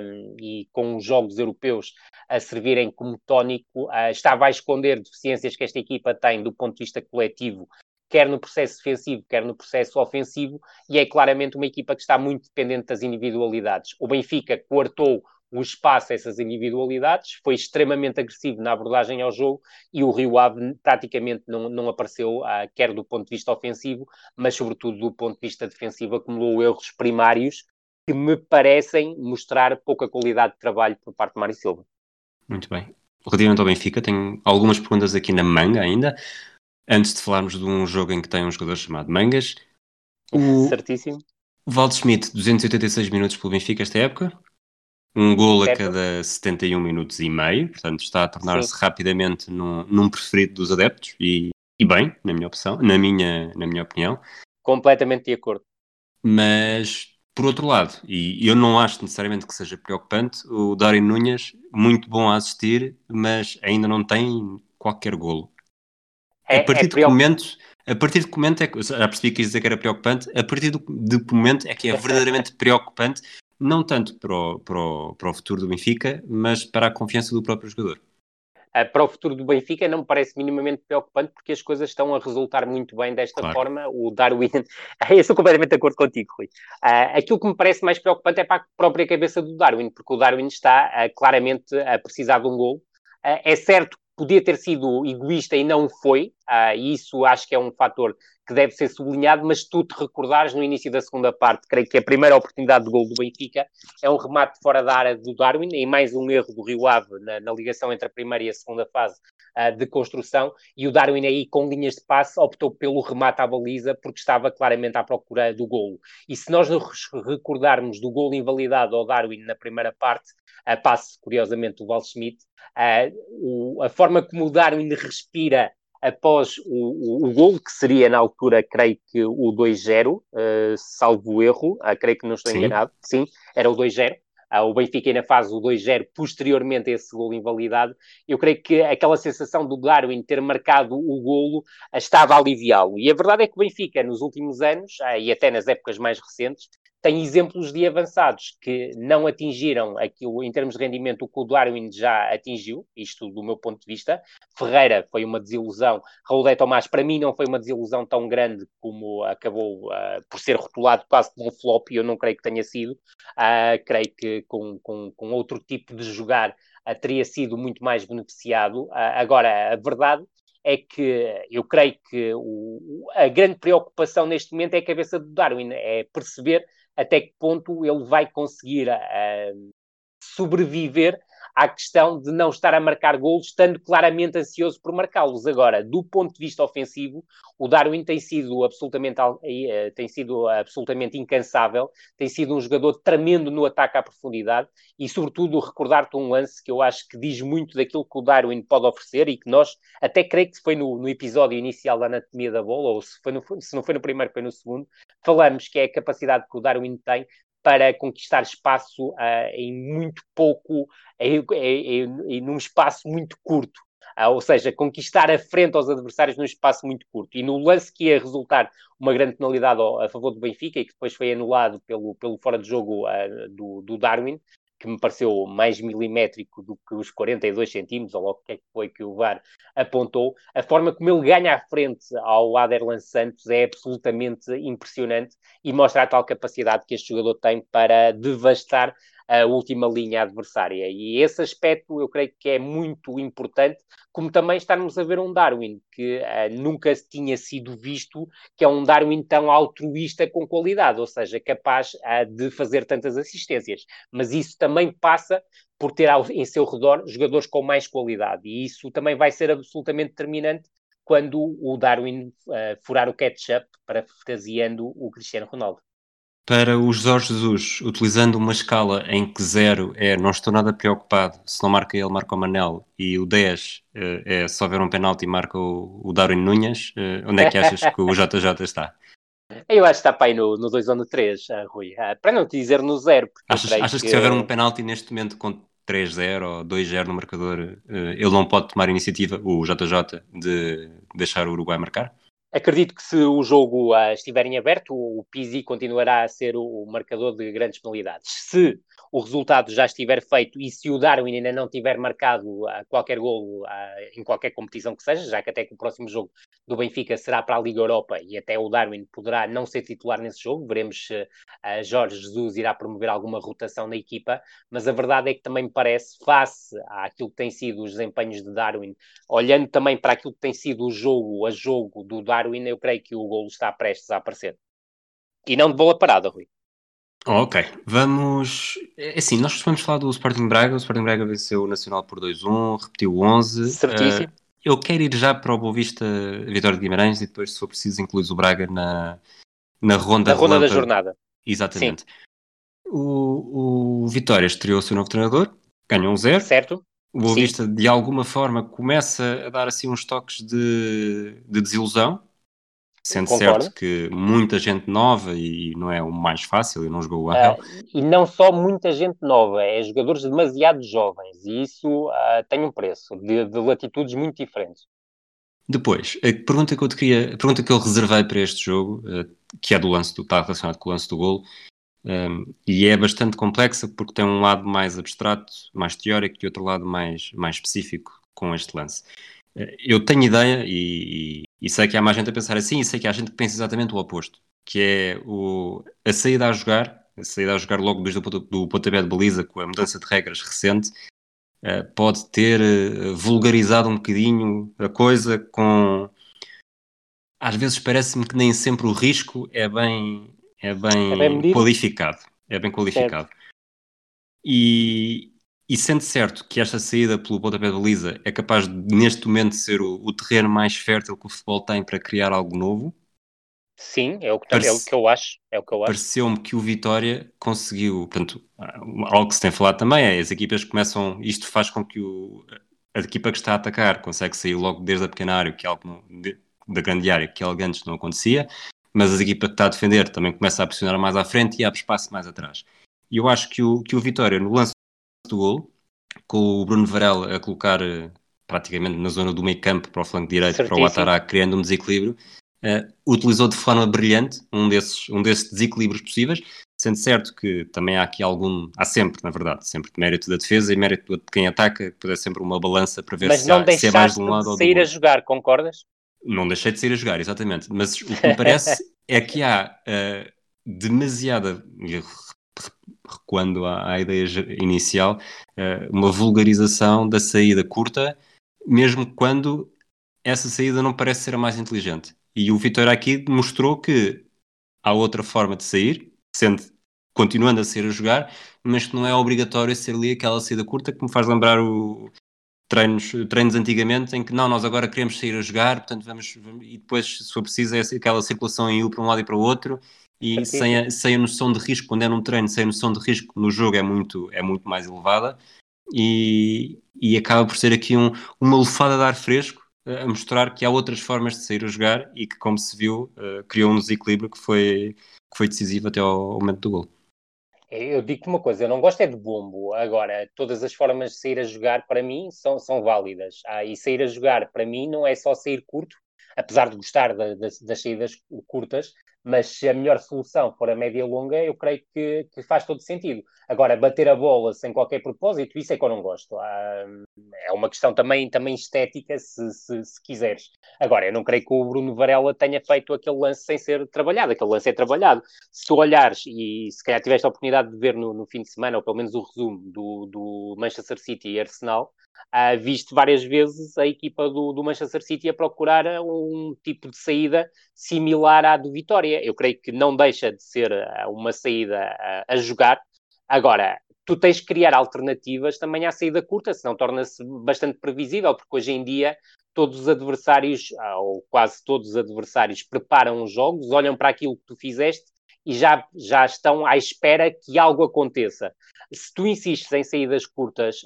um, e com os jogos europeus a servirem como tónico uh, estava a esconder deficiências que esta equipa tem do ponto de vista coletivo, quer no processo defensivo, quer no processo ofensivo, e é claramente uma equipa que está muito dependente das individualidades. O Benfica coartou o espaço a essas individualidades, foi extremamente agressivo na abordagem ao jogo e o Rio Ave praticamente não, não apareceu, ah, quer do ponto de vista ofensivo, mas sobretudo do ponto de vista defensivo, acumulou erros primários que me parecem mostrar pouca qualidade de trabalho por parte de Mário Silva. Muito bem. Relativamente ao Benfica, tenho algumas perguntas aqui na manga ainda. Antes de falarmos de um jogo em que tem um jogador chamado Mangas. O Certíssimo. Valde Schmidt, 286 minutos pelo Benfica esta época. Um gol certo. a cada 71 minutos e meio. Portanto, está a tornar-se rapidamente num, num, preferido dos adeptos. E, e bem, na minha opção, na minha, na minha opinião. Completamente de acordo. Mas por outro lado, e eu não acho necessariamente que seja preocupante, o Dário Nunes, muito bom a assistir, mas ainda não tem qualquer golo. É, a partir é de que momento, a partir de que momento é que, já percebi que quis dizer que era preocupante, a partir de que momento é que é verdadeiramente preocupante, não tanto para o, para, o, para o futuro do Benfica, mas para a confiança do próprio jogador uh, para o futuro do Benfica não me parece minimamente preocupante porque as coisas estão a resultar muito bem desta claro. forma. O Darwin, eu estou completamente de acordo contigo, Rui. Uh, aquilo que me parece mais preocupante é para a própria cabeça do Darwin, porque o Darwin está uh, claramente a precisar de um gol. é certo podia ter sido egoísta e não foi, e isso acho que é um fator que deve ser sublinhado, mas tu te recordares no início da segunda parte, creio que a primeira oportunidade de gol do Benfica é um remate fora da área do Darwin e mais um erro do Rio Ave na, na ligação entre a primeira e a segunda fase uh, de construção e o Darwin aí com linhas de passe optou pelo remate à baliza porque estava claramente à procura do golo. E se nós nos recordarmos do golo invalidado ao Darwin na primeira parte, a passe curiosamente do Val Schmidt, uh, a forma como o Darwin respira após o, o, o gol, que seria na altura, creio que o 2-0, uh, eh, salvo erro, uh, creio que não estou sim. enganado, sim, era o 2-0. Uh, ah, o Benfica ainda faz o 2-0 posteriormente a esse gol invalidado. Eu creio que aquela sensação do Darwin ter marcado o golo estava a aliviá-lo. E a verdade é que o Benfica, nos últimos anos, e até nas épocas mais recentes, tem exemplos de avançados que não atingiram aquilo em termos de rendimento o que o Darwin já atingiu, isto do meu ponto de vista. Ferreira foi uma desilusão, Raul de Tomás para mim não foi uma desilusão tão grande como acabou uh, por ser rotulado quase como um flop e eu não creio que tenha sido. Uh, creio que com, com, com, outro tipo de jogar uh, teria sido muito mais beneficiado. agora, a verdade é que eu creio que o, a grande preocupação neste momento é a cabeça do Darwin, é perceber até que ponto ele vai conseguir uh, sobreviver à questão de não estar a marcar golos, estando claramente ansioso por marcá-los. Agora, do ponto de vista ofensivo, o Darwin tem sido absolutamente, eh, tem sido absolutamente incansável, tem sido um jogador tremendo no ataque à profundidade e, sobretudo, recordar-te um lance que eu acho que diz muito daquilo que o Darwin pode oferecer e que nós, até creio que foi no, no episódio inicial da Anatomia da Bola, ou se, foi no, se não foi no primeiro, foi no segundo, falamos que é a capacidade que o Darwin tem para conquistar espaço uh, em muito pouco, em, num espaço muito curto. Uh, ou seja, conquistar a frente aos adversários num espaço muito curto. E no lance que ia resultar uma grande penalidade a favor do Benfica e que depois foi anulado pelo, pelo fora de jogo uh, do, do Darwin, que me pareceu mais milimétrico do que os 42 centímetros, ou logo o que é que foi que o VAR apontou, a forma como ele ganha à frente ao Aderlan Santos é absolutamente impressionante e mostra a tal capacidade que este jogador tem para devastar a última linha adversária. E esse aspecto eu creio que é muito importante, como também estarmos a ver um Darwin que uh, nunca tinha sido visto, que é um Darwin tão altruísta com qualidade, ou seja, capaz uh, de fazer tantas assistências. Mas isso também passa por ter ao, em seu redor jogadores com mais qualidade. E isso também vai ser absolutamente determinante quando o Darwin uh, furar o catch-up, parafraseando o Cristiano Ronaldo para o Jorge Jesus, utilizando uma escala em que 0 é não estou nada preocupado, se não marca ele, marca o Manel, e o 10 uh, é se houver um penalti marca o, o Darwin Nunes, uh, onde é que achas que o JJ está? Eu acho que está para aí no, no 2 ou no 3, uh, Rui. Para não te dizer no 0. Achas, achas que... que se houver um penalti neste momento com 3-0 ou 2-0 no marcador, ele não pode tomar a iniciativa, o JJ, de deixar o Uruguai marcar? Acredito que se o jogo uh, estiver em aberto, o Pizzi continuará a ser o, o marcador de grandes penalidades. Se o resultado já estiver feito e se o Darwin ainda não tiver marcado uh, qualquer golo uh, em qualquer competição que seja, já que até que o próximo jogo do Benfica será para a Liga Europa e até o Darwin poderá não ser titular nesse jogo, veremos se Jorge Jesus irá promover alguma rotação na equipa, mas a verdade é que também me parece, face àquilo que tem sido os desempenhos de Darwin, olhando também para aquilo que tem sido o jogo a jogo do Darwin, eu creio que o golo está prestes a aparecer. E não de bola parada, Rui. Ok, vamos. É assim, nós costumamos falar do Sporting Braga. O Sporting Braga venceu o Nacional por 2-1, repetiu o 11. Certíssimo. Uh, eu quero ir já para o Boa Vista Vitória de Guimarães e depois, se for preciso, incluir o Braga na, na ronda, na ronda da jornada. Exatamente. O, o Vitória estreou o seu novo treinador, ganhou um zero. Certo. O Boa Vista, de alguma forma, começa a dar assim uns toques de, de desilusão Sendo Concordo. certo que muita gente nova e não é o mais fácil, e não jogou o Angel. Uh, e não só muita gente nova, é jogadores demasiado jovens e isso uh, tem um preço de, de, latitudes muito diferentes. Depois, a pergunta que eu te queria, a pergunta que eu reservei para este jogo, uh, que é do lance do, está relacionado com o lance do golo, um, e é bastante complexa porque tem um lado mais abstrato, mais teórico e outro lado mais, mais específico com este lance. Eu tenho ideia e, e, sei que há mais gente a pensar assim e sei que há gente que pensa exatamente o oposto, que é o, a saída a jogar, a saída a jogar logo desde o do pontapé de baliza com a mudança de regras recente, uh, pode ter uh, vulgarizado um bocadinho a coisa com... Às vezes parece-me que nem sempre o risco é bem, é bem, é bem qualificado. É bem qualificado. Certo. E, e sendo certo que esta saída pelo pontapé de baliza é capaz de, neste momento, ser o, o, terreno mais fértil que o futebol tem para criar algo novo? Sim, é o que, Parece, é o que eu acho. É. Pareceu-me que o Vitória conseguiu, portanto, algo que se tem falado também é as equipas começam, isto faz com que o, a equipa que está a atacar consegue sair logo desde a pequena área, que é algo de, da grande área, que algo antes não acontecia, mas a equipa que está a defender também começa a pressionar mais à frente e abre espaço mais atrás. E eu acho que o, que o Vitória, no lance do gol, com o Bruno Varela a colocar uh, praticamente na zona do meio campo para o flanco direito, Certíssimo. para o Atará, criando um desequilíbrio, uh, utilizou de forma brilhante um desses, um desses desequilíbrios possíveis, sendo certo que também há aqui algum, há sempre, na verdade, sempre mérito da defesa e mérito de quem ataca, é sempre uma balança para ver Mas se, há, se é mais de um lado ou do outro. sair a jogar, concordas? Não deixei de sair a jogar, exatamente. Mas o que me parece é que há uh, demasiada, recuando à, à ideia inicial, uh, uma vulgarização da saída curta, mesmo quando essa saída não parece ser a mais inteligente. E o Vitor aqui mostrou que há outra forma de sair, sendo continuando a ser a jogar, mas que não é obrigatório ser ali aquela saída curta que me faz lembrar o treinos, treinos antigamente em que não, nós agora queremos sair a jogar, portanto vamos, e depois se for preciso é aquela circulação em U para um lado e para o outro e sem a, sem a noção de risco, quando é num treino, sem a noção de risco no jogo é muito, é muito mais elevada e, e acaba por ser aqui um, uma lufada de ar fresco a mostrar que há outras formas de sair a jogar e que, como se viu, uh, criou um desequilíbrio que foi, que foi decisivo até ao, ao momento do gol. Eu digo uma coisa, eu não gosto é de bombo. Agora, todas as formas de sair a jogar para mim são, são válidas. Ah, e sair a jogar para mim não é só sair curto, apesar de gostar da, das saídas curtas, mas se a melhor solução for a média longa, eu creio que, que, faz todo sentido. Agora, bater a bola sem qualquer propósito, isso é que eu não gosto. Ah, é uma questão também, também estética, se, se, se, quiseres. Agora, eu não creio que o Bruno Varela tenha feito aquele lance sem ser trabalhado. Aquele lance é trabalhado. Se tu olhares, e se calhar tiveste a oportunidade de ver no, no fim de semana, ou pelo menos o resumo do, do Manchester City e Arsenal, uh, visto várias vezes a equipa do, do, Manchester City a procurar um tipo de saída similar à do Vitória. Eu creio que não deixa de ser ah, uma saída a, a jogar. Agora, tu tens que criar alternativas também à saída curta, senão torna-se bastante previsível, porque hoje em dia todos os adversários, ah, ou quase todos os adversários, preparam os jogos, olham para aquilo que tu fizeste e já, já estão à espera que algo aconteça. Se tu insistes em saídas curtas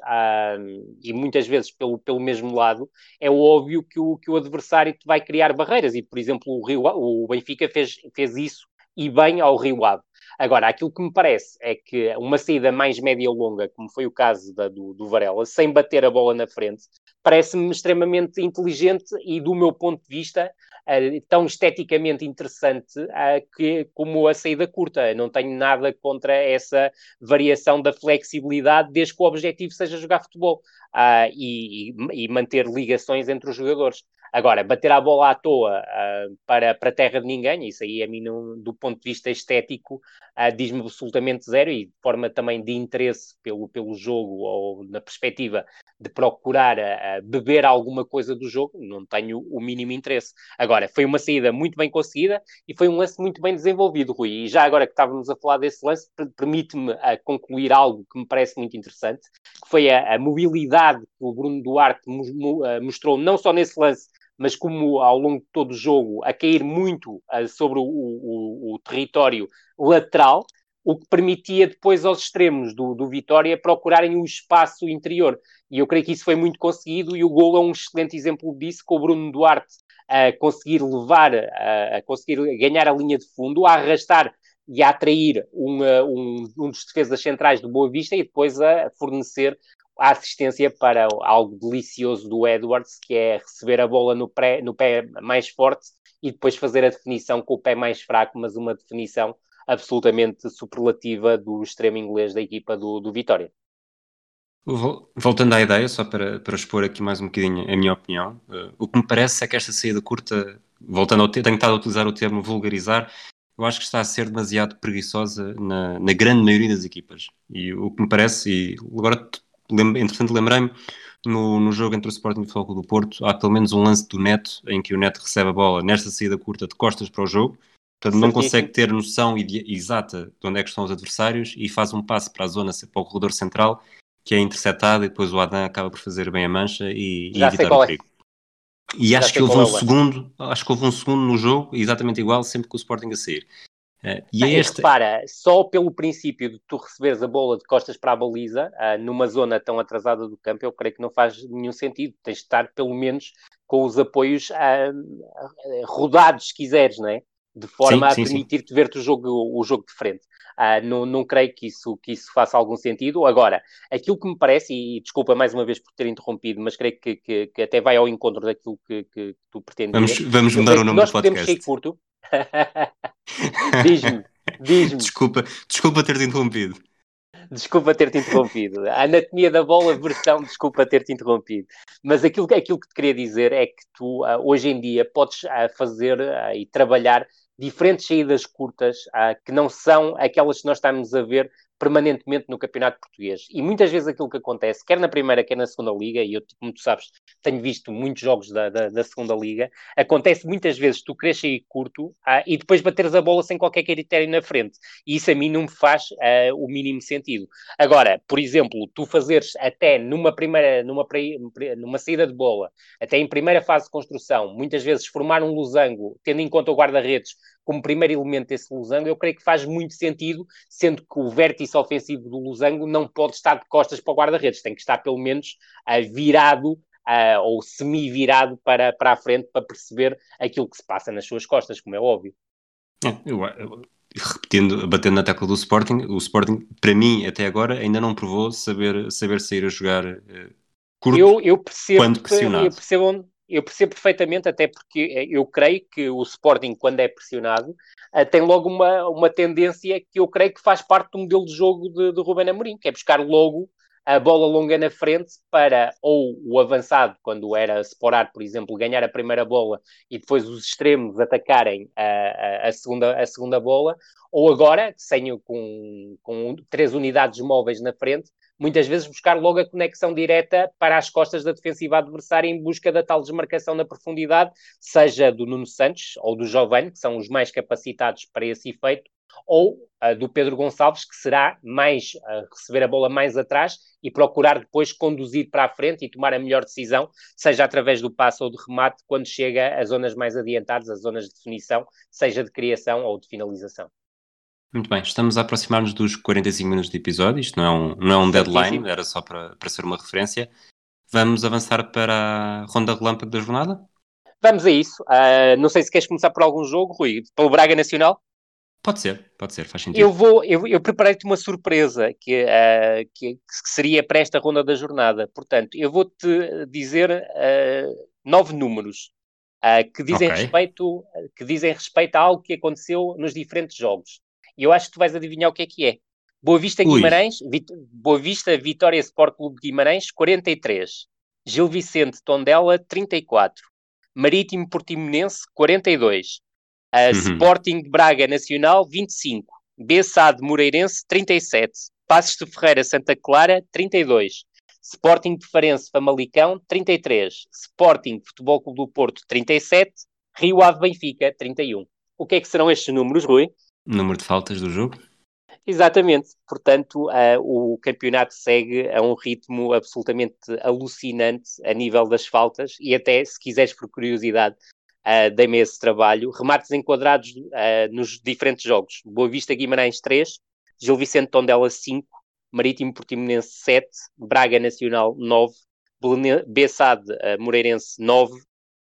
e muitas vezes pelo, pelo mesmo lado, é óbvio que o, que o adversário te vai criar barreiras e, por exemplo, o, Rio, o Benfica fez, fez isso e bem ao Rio Ave. Agora, aquilo que me parece é que uma saída mais média ou longa, como foi o caso da, do, do Varela, sem bater a bola na frente, parece-me extremamente inteligente e, do meu ponto de vista, tão esteticamente interessante uh, que, como a saída curta. Não tenho nada contra essa variação da flexibilidade, desde que o objetivo seja jogar futebol uh, e, e, manter ligações entre os jogadores. Agora, bater a bola à toa uh, para, para a terra de ninguém, isso aí a mim, não, do ponto de vista estético, uh, diz-me absolutamente zero e de forma também de interesse pelo, pelo jogo ou na perspectiva de procurar uh, beber alguma coisa do jogo, não tenho o mínimo interesse. Agora, foi uma saída muito bem conseguida e foi um lance muito bem desenvolvido, Rui. E já agora que estávamos a falar desse lance, permite-me concluir algo que me parece muito interessante, que foi a, a mobilidade que o Bruno Duarte mostrou não só nesse lance, mas como ao longo de todo o jogo a cair muito uh, sobre o, o, o, território lateral, o que permitia depois aos extremos do, do Vitória procurarem o espaço interior. E eu creio que isso foi muito conseguido e o gol é um excelente exemplo disso, com o Bruno Duarte a conseguir levar, a, conseguir ganhar a linha de fundo, a arrastar e a atrair um, um, um dos defesas centrais do Boa Vista e depois a fornecer a assistência para algo delicioso do Edwards, que é receber a bola no, pré, no pé mais forte e depois fazer a definição com o pé mais fraco, mas uma definição absolutamente superlativa do extremo inglês da equipa do, do Vitória. Voltando à ideia, só para, para expor aqui mais um bocadinho a minha opinião, uh, o que me parece é que esta saída curta, voltando ao tenho estado a utilizar o termo vulgarizar, eu acho que está a ser demasiado preguiçosa na, na grande maioria das equipas. E o que me parece, e agora lem entretanto lembrei-me, no, no jogo entre o Sporting e o Futebol do Porto, há pelo menos um lance do Neto em que o Neto recebe a bola nesta saída curta de costas para o jogo, portanto não consegue ter noção exata de onde é que estão os adversários e faz um passe para a zona, para o corredor central, que é interceptado e depois o Adam acaba por fazer bem a mancha e, e evitar o é. perigo. É. E Já acho que houve um é segundo, acho que houve um segundo no jogo, exatamente igual, sempre com o Sporting a sair. Uh, e é este... repara, só pelo princípio de tu receberes a bola de costas para a baliza, uh, numa zona tão atrasada do campo, eu creio que não faz nenhum sentido. Tens de estar, pelo menos, com os apoios uh, rodados, se quiseres, não é? De forma sim, a permitir-te ver-te o jogo, o jogo de frente. Uh, não, não creio que isso, que isso faça algum sentido. Agora, aquilo que me parece, e desculpa mais uma vez por ter interrompido, mas creio que, que, que até vai ao encontro daquilo que, que tu pretendes. Vamos, vamos mudar o nome do podcast. Nós podemos ser curto, diz-me, diz-me. Desculpa, desculpa ter-te interrompido. Desculpa ter-te interrompido. A anatomia da bola, versão desculpa ter-te interrompido. Mas aquilo, aquilo que te queria dizer é que tu, uh, hoje em dia, podes uh, fazer uh, e trabalhar diferentes saídas curtas que não são aquelas que nós estamos a ver permanentemente no campeonato português. E muitas vezes aquilo que acontece, quer na primeira, quer na segunda liga, e eu, como tu sabes, tenho visto muitos jogos da, da, da segunda liga, acontece muitas vezes tu queres sair curto ah, e depois bateres a bola sem qualquer critério na frente. E isso a mim não me faz ah, o mínimo sentido. Agora, por exemplo, tu fazeres até numa primeira, numa, numa saída de bola, até em primeira fase de construção, muitas vezes formar um losango, tendo em conta o guarda-redes, como primeiro elemento desse losango, eu creio que faz muito sentido, sendo que o vértice ofensivo do losango não pode estar de costas para o guarda-redes, tem que estar pelo menos uh, virado uh, ou semi-virado para, para a frente para perceber aquilo que se passa nas suas costas, como é óbvio. É, eu, eu, repetindo, batendo na tecla do Sporting, o Sporting, para mim, até agora, ainda não provou saber, saber sair a jogar uh, curto eu, eu percebo quando pressionado. Eu percebo onde, eu percebo perfeitamente, até porque eh, eu creio que o Sporting, quando é pressionado, eh, tem logo uma, uma tendência que eu creio que faz parte do modelo de jogo de, de Ruben Amorim, que é buscar logo a bola longa na frente para ou o avançado, quando era separar, por exemplo, ganhar a primeira bola e depois os extremos atacarem a, a, segunda, a segunda bola, ou agora, sem, com, com três unidades móveis na frente, muitas vezes buscar logo a conexão direta para as costas da defensiva adversária em busca da tal desmarcação na profundidade, seja do Nuno Santos ou do Giovanni, que são os mais capacitados para esse efeito, ou uh, do Pedro Gonçalves, que será mais uh, receber a bola mais atrás e procurar depois conduzir para a frente e tomar a melhor decisão, seja através do passo ou do remate, quando chega às zonas mais adiantadas, às zonas de definição, seja de criação ou de finalização. Muito bem, estamos a aproximar-nos dos 45 minutos de episódio, isto não é um, não é um deadline, era só para, para ser uma referência. Vamos avançar para a ronda relâmpago da jornada? Vamos a isso. Uh, não sei se queres começar por algum jogo, Rui, pelo Braga Nacional? Pode ser, pode ser, faz sentido. Eu vou, eu, eu preparei-te uma surpresa que, uh, que, que, seria para esta ronda da jornada. Portanto, eu vou-te dizer uh, nove números que, dizem okay. respeito, que dizem respeito a algo que aconteceu nos diferentes jogos. E eu acho que tu vais adivinhar o que é que é. Boa Vista Guimarães, Vit Boa Vista Vitória Sport Clube Guimarães, 43. Gil Vicente Tondela, 34. Marítimo Portimonense 42, uh, uhum. Sporting de Braga Nacional 25, Bessade Moreirense 37, Passos de Ferreira Santa Clara 32, Sporting de Farense Famalicão 33, Sporting Futebol Clube do Porto 37, Rio Ave Benfica 31. O que é que serão estes números, Rui? Número de faltas do jogo? Exatamente, portanto, uh, o campeonato segue a um ritmo absolutamente alucinante a nível das faltas e até, se quiseres por curiosidade, uh, dei-me esse trabalho, remates enquadrados uh, nos diferentes jogos. Boa Vista Guimarães 3, Gil Vicente Tondela 5, Marítimo Portimonense 7, Braga Nacional 9, Bessade uh, Moreirense 9,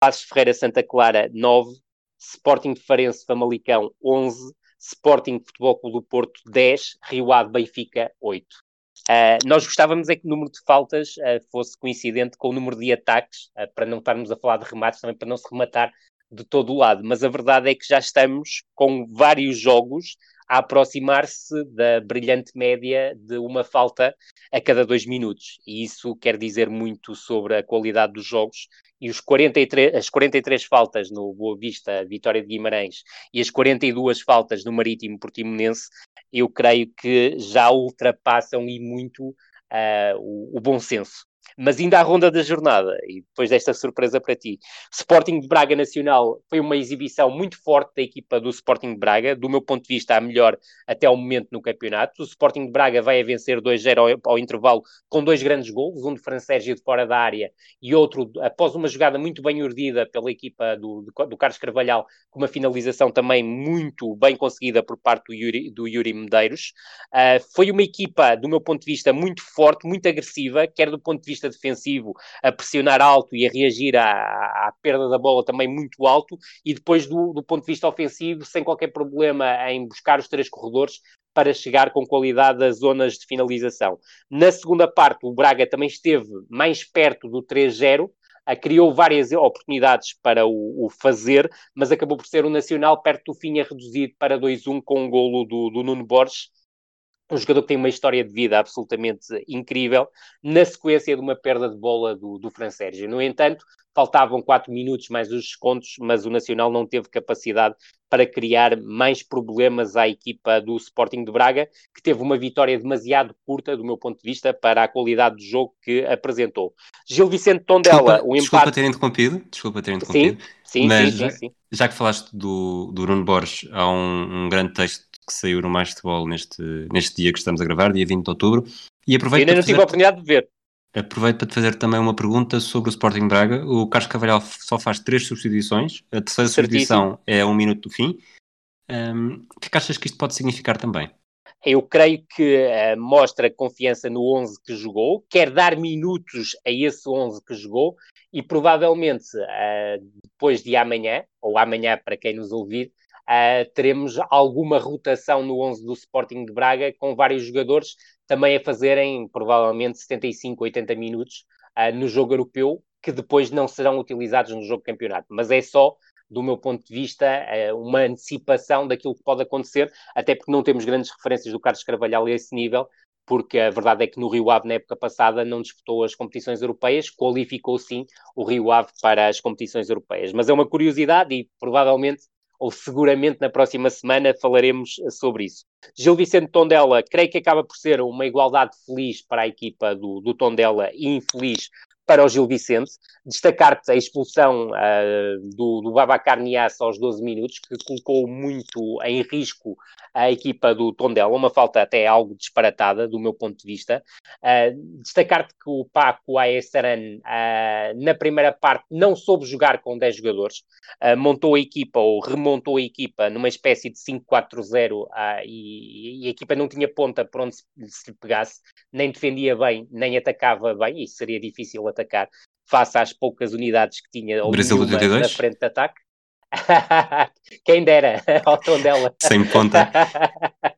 Passos Ferreira Santa Clara 9, Sporting Farense Famalicão 11, Sporting Futebol Clube do Porto 10, Rio Ave Benfica 8. Uh, ah, nós gostávamos é que o número de faltas uh, fosse coincidente com o número de ataques, uh, para não estarmos a falar de remates, também para não se rematar de todo o lado. Mas a verdade é que já estamos com vários jogos a aproximar-se da brilhante média de uma falta a cada dois minutos. E isso quer dizer muito sobre a qualidade dos jogos e os 43, as 43 faltas no Boa Vista, Vitória de Guimarães, e as 42 faltas no Marítimo Portimonense, eu creio que já ultrapassam e muito uh, o, o bom senso. Mas ainda à ronda da jornada, e depois desta surpresa para ti, Sporting de Braga Nacional foi uma exibição muito forte da equipa do Sporting de Braga, do meu ponto de vista, a melhor até ao momento no campeonato. O Sporting de Braga vai a vencer 2-0 ao, ao, intervalo com dois grandes golos, um de Fran Sérgio de fora da área e outro após uma jogada muito bem urdida pela equipa do, do, do Carlos Carvalhal, com uma finalização também muito bem conseguida por parte do Yuri, do Yuri Medeiros. Uh, foi uma equipa, do meu ponto de vista, muito forte, muito agressiva, quer do ponto de vista vista defensivo, a pressionar alto e a reagir à, à perda da bola também muito alto, e depois do, do ponto de vista ofensivo, sem qualquer problema em buscar os três corredores para chegar com qualidade às zonas de finalização. Na segunda parte, o Braga também esteve mais perto do 3-0, criou várias oportunidades para o, o, fazer, mas acabou por ser o Nacional perto do fim a reduzido para 2-1 com um golo do, do Nuno Borges, um jogador que tem uma história de vida absolutamente incrível, na sequência de uma perda de bola do, do Fran Sérgio. No entanto, faltavam 4 minutos mais os descontos, mas o Nacional não teve capacidade para criar mais problemas à equipa do Sporting de Braga, que teve uma vitória demasiado curta, do meu ponto de vista, para a qualidade do jogo que apresentou. Gil Vicente Tondela, desculpa, o empate... Desculpa ter interrompido, desculpa ter interrompido. Sim, sim, mas sim, sim, sim. já que falaste do, do Bruno Borges, há um, um grande texto que saiu no Mais Futebol neste, neste dia que estamos a gravar, dia 20 de outubro. E aproveito ainda não tive a oportunidade de ver. Aproveito para te fazer também uma pergunta sobre o Sporting Braga. O Carlos Cavalhal só faz três substituições. A terceira substituição é um minuto do fim. Um, o que, é que achas que isto pode significar também? Eu creio que uh, mostra confiança no 11 que jogou, quer dar minutos a esse 11 que jogou e provavelmente uh, depois de amanhã, ou amanhã para quem nos ouvir, uh, teremos alguma rotação no 11 do Sporting de Braga, com vários jogadores também a fazerem provavelmente 75, 80 minutos uh, no jogo europeu, que depois não serão utilizados no jogo campeonato. Mas é só, do meu ponto de vista, uh, uma antecipação daquilo que pode acontecer, até porque não temos grandes referências do Carlos Carvalhal a esse nível, porque a verdade é que no Rio Ave, na época passada, não disputou as competições europeias, qualificou sim o Rio Ave para as competições europeias. Mas é uma curiosidade e provavelmente ou seguramente na próxima semana falaremos sobre isso. Gil Vicente Tondela, creio que acaba por ser uma igualdade feliz para a equipa do, do Tondela e infeliz para o Gil Vicente. Destacar-te a expulsão uh, do, do Babacar Niasse aos 12 minutos, que colocou muito em risco a equipa do Tondela, uma falta até algo disparatada do meu ponto de vista. Uh, Destacar-te que o Paco Aessaran, uh, na primeira parte, não soube jogar com 10 jogadores, montou a equipa ou remontou a equipa numa espécie de 5-4-0 e, e, a equipa não tinha ponta por onde se, se pegasse, nem defendia bem, nem atacava bem, e seria difícil atacar face às poucas unidades que tinha Brasil na frente de ataque. Quem dera, ao tom dela. Sem ponta.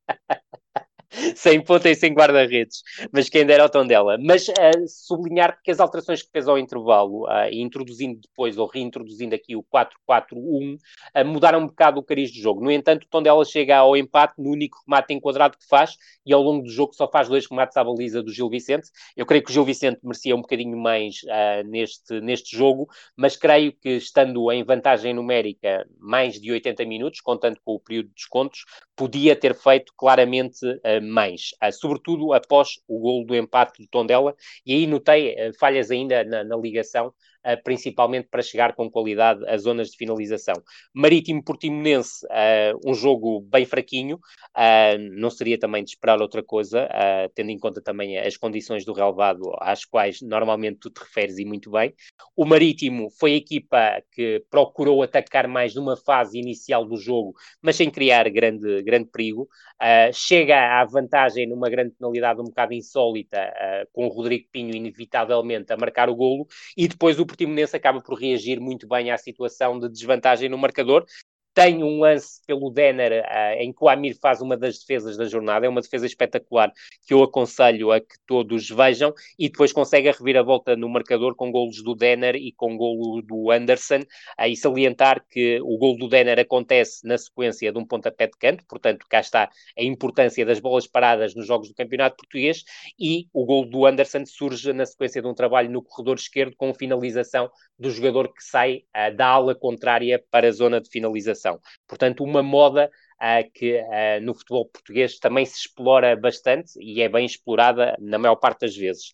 sem ponta e sem guarda-redes, mas quem dera o tom dela. Mas uh, sublinhar que as alterações que fez ao intervalo, uh, introduzindo depois ou reintroduzindo aqui o 4-4-1, uh, ah, mudaram um bocado o cariz do jogo. No entanto, o tom dela chega ao empate no único remate enquadrado que faz e ao longo do jogo só faz dois remates à baliza do Gil Vicente. Eu creio que o Gil Vicente merecia um bocadinho mais neste, neste jogo, mas creio que estando em vantagem numérica mais de 80 minutos, contando com o período de descontos, podia ter feito claramente uh, mais, uh, sobretudo após o golo do empate do Tondela, e aí notei uh, falhas ainda na, na ligação, principalmente para chegar com qualidade às zonas de finalização. Marítimo Portimonense, uh, um jogo bem fraquinho, uh, não seria também de esperar outra coisa, tendo em conta também as condições do relevado às quais normalmente tu te referes e muito bem. O Marítimo foi a equipa que procurou atacar mais numa fase inicial do jogo, mas sem criar grande, grande perigo. chega à vantagem numa grande penalidade um bocado insólita, com o Rodrigo Pinho inevitavelmente a marcar o golo, e depois o Portimonense acaba por reagir muito bem à situação de desvantagem no marcador tem um lance pelo Denner uh, em que o Amir faz uma das defesas da jornada, é uma defesa espetacular que eu aconselho a que todos vejam e depois consegue a reviravolta no marcador com golos do Denner e com golo do Anderson. Uh, e salientar que o golo do Denner acontece na sequência de um pontapé de canto, portanto, cá está a importância das bolas paradas nos jogos do Campeonato Português e o golo do Anderson surge na sequência de um trabalho no corredor esquerdo com finalização do jogador que sai uh, da ala contrária para a zona de finalização. Portanto, uma moda uh, que uh, no futebol português também se explora bastante e é bem explorada na maior parte das vezes.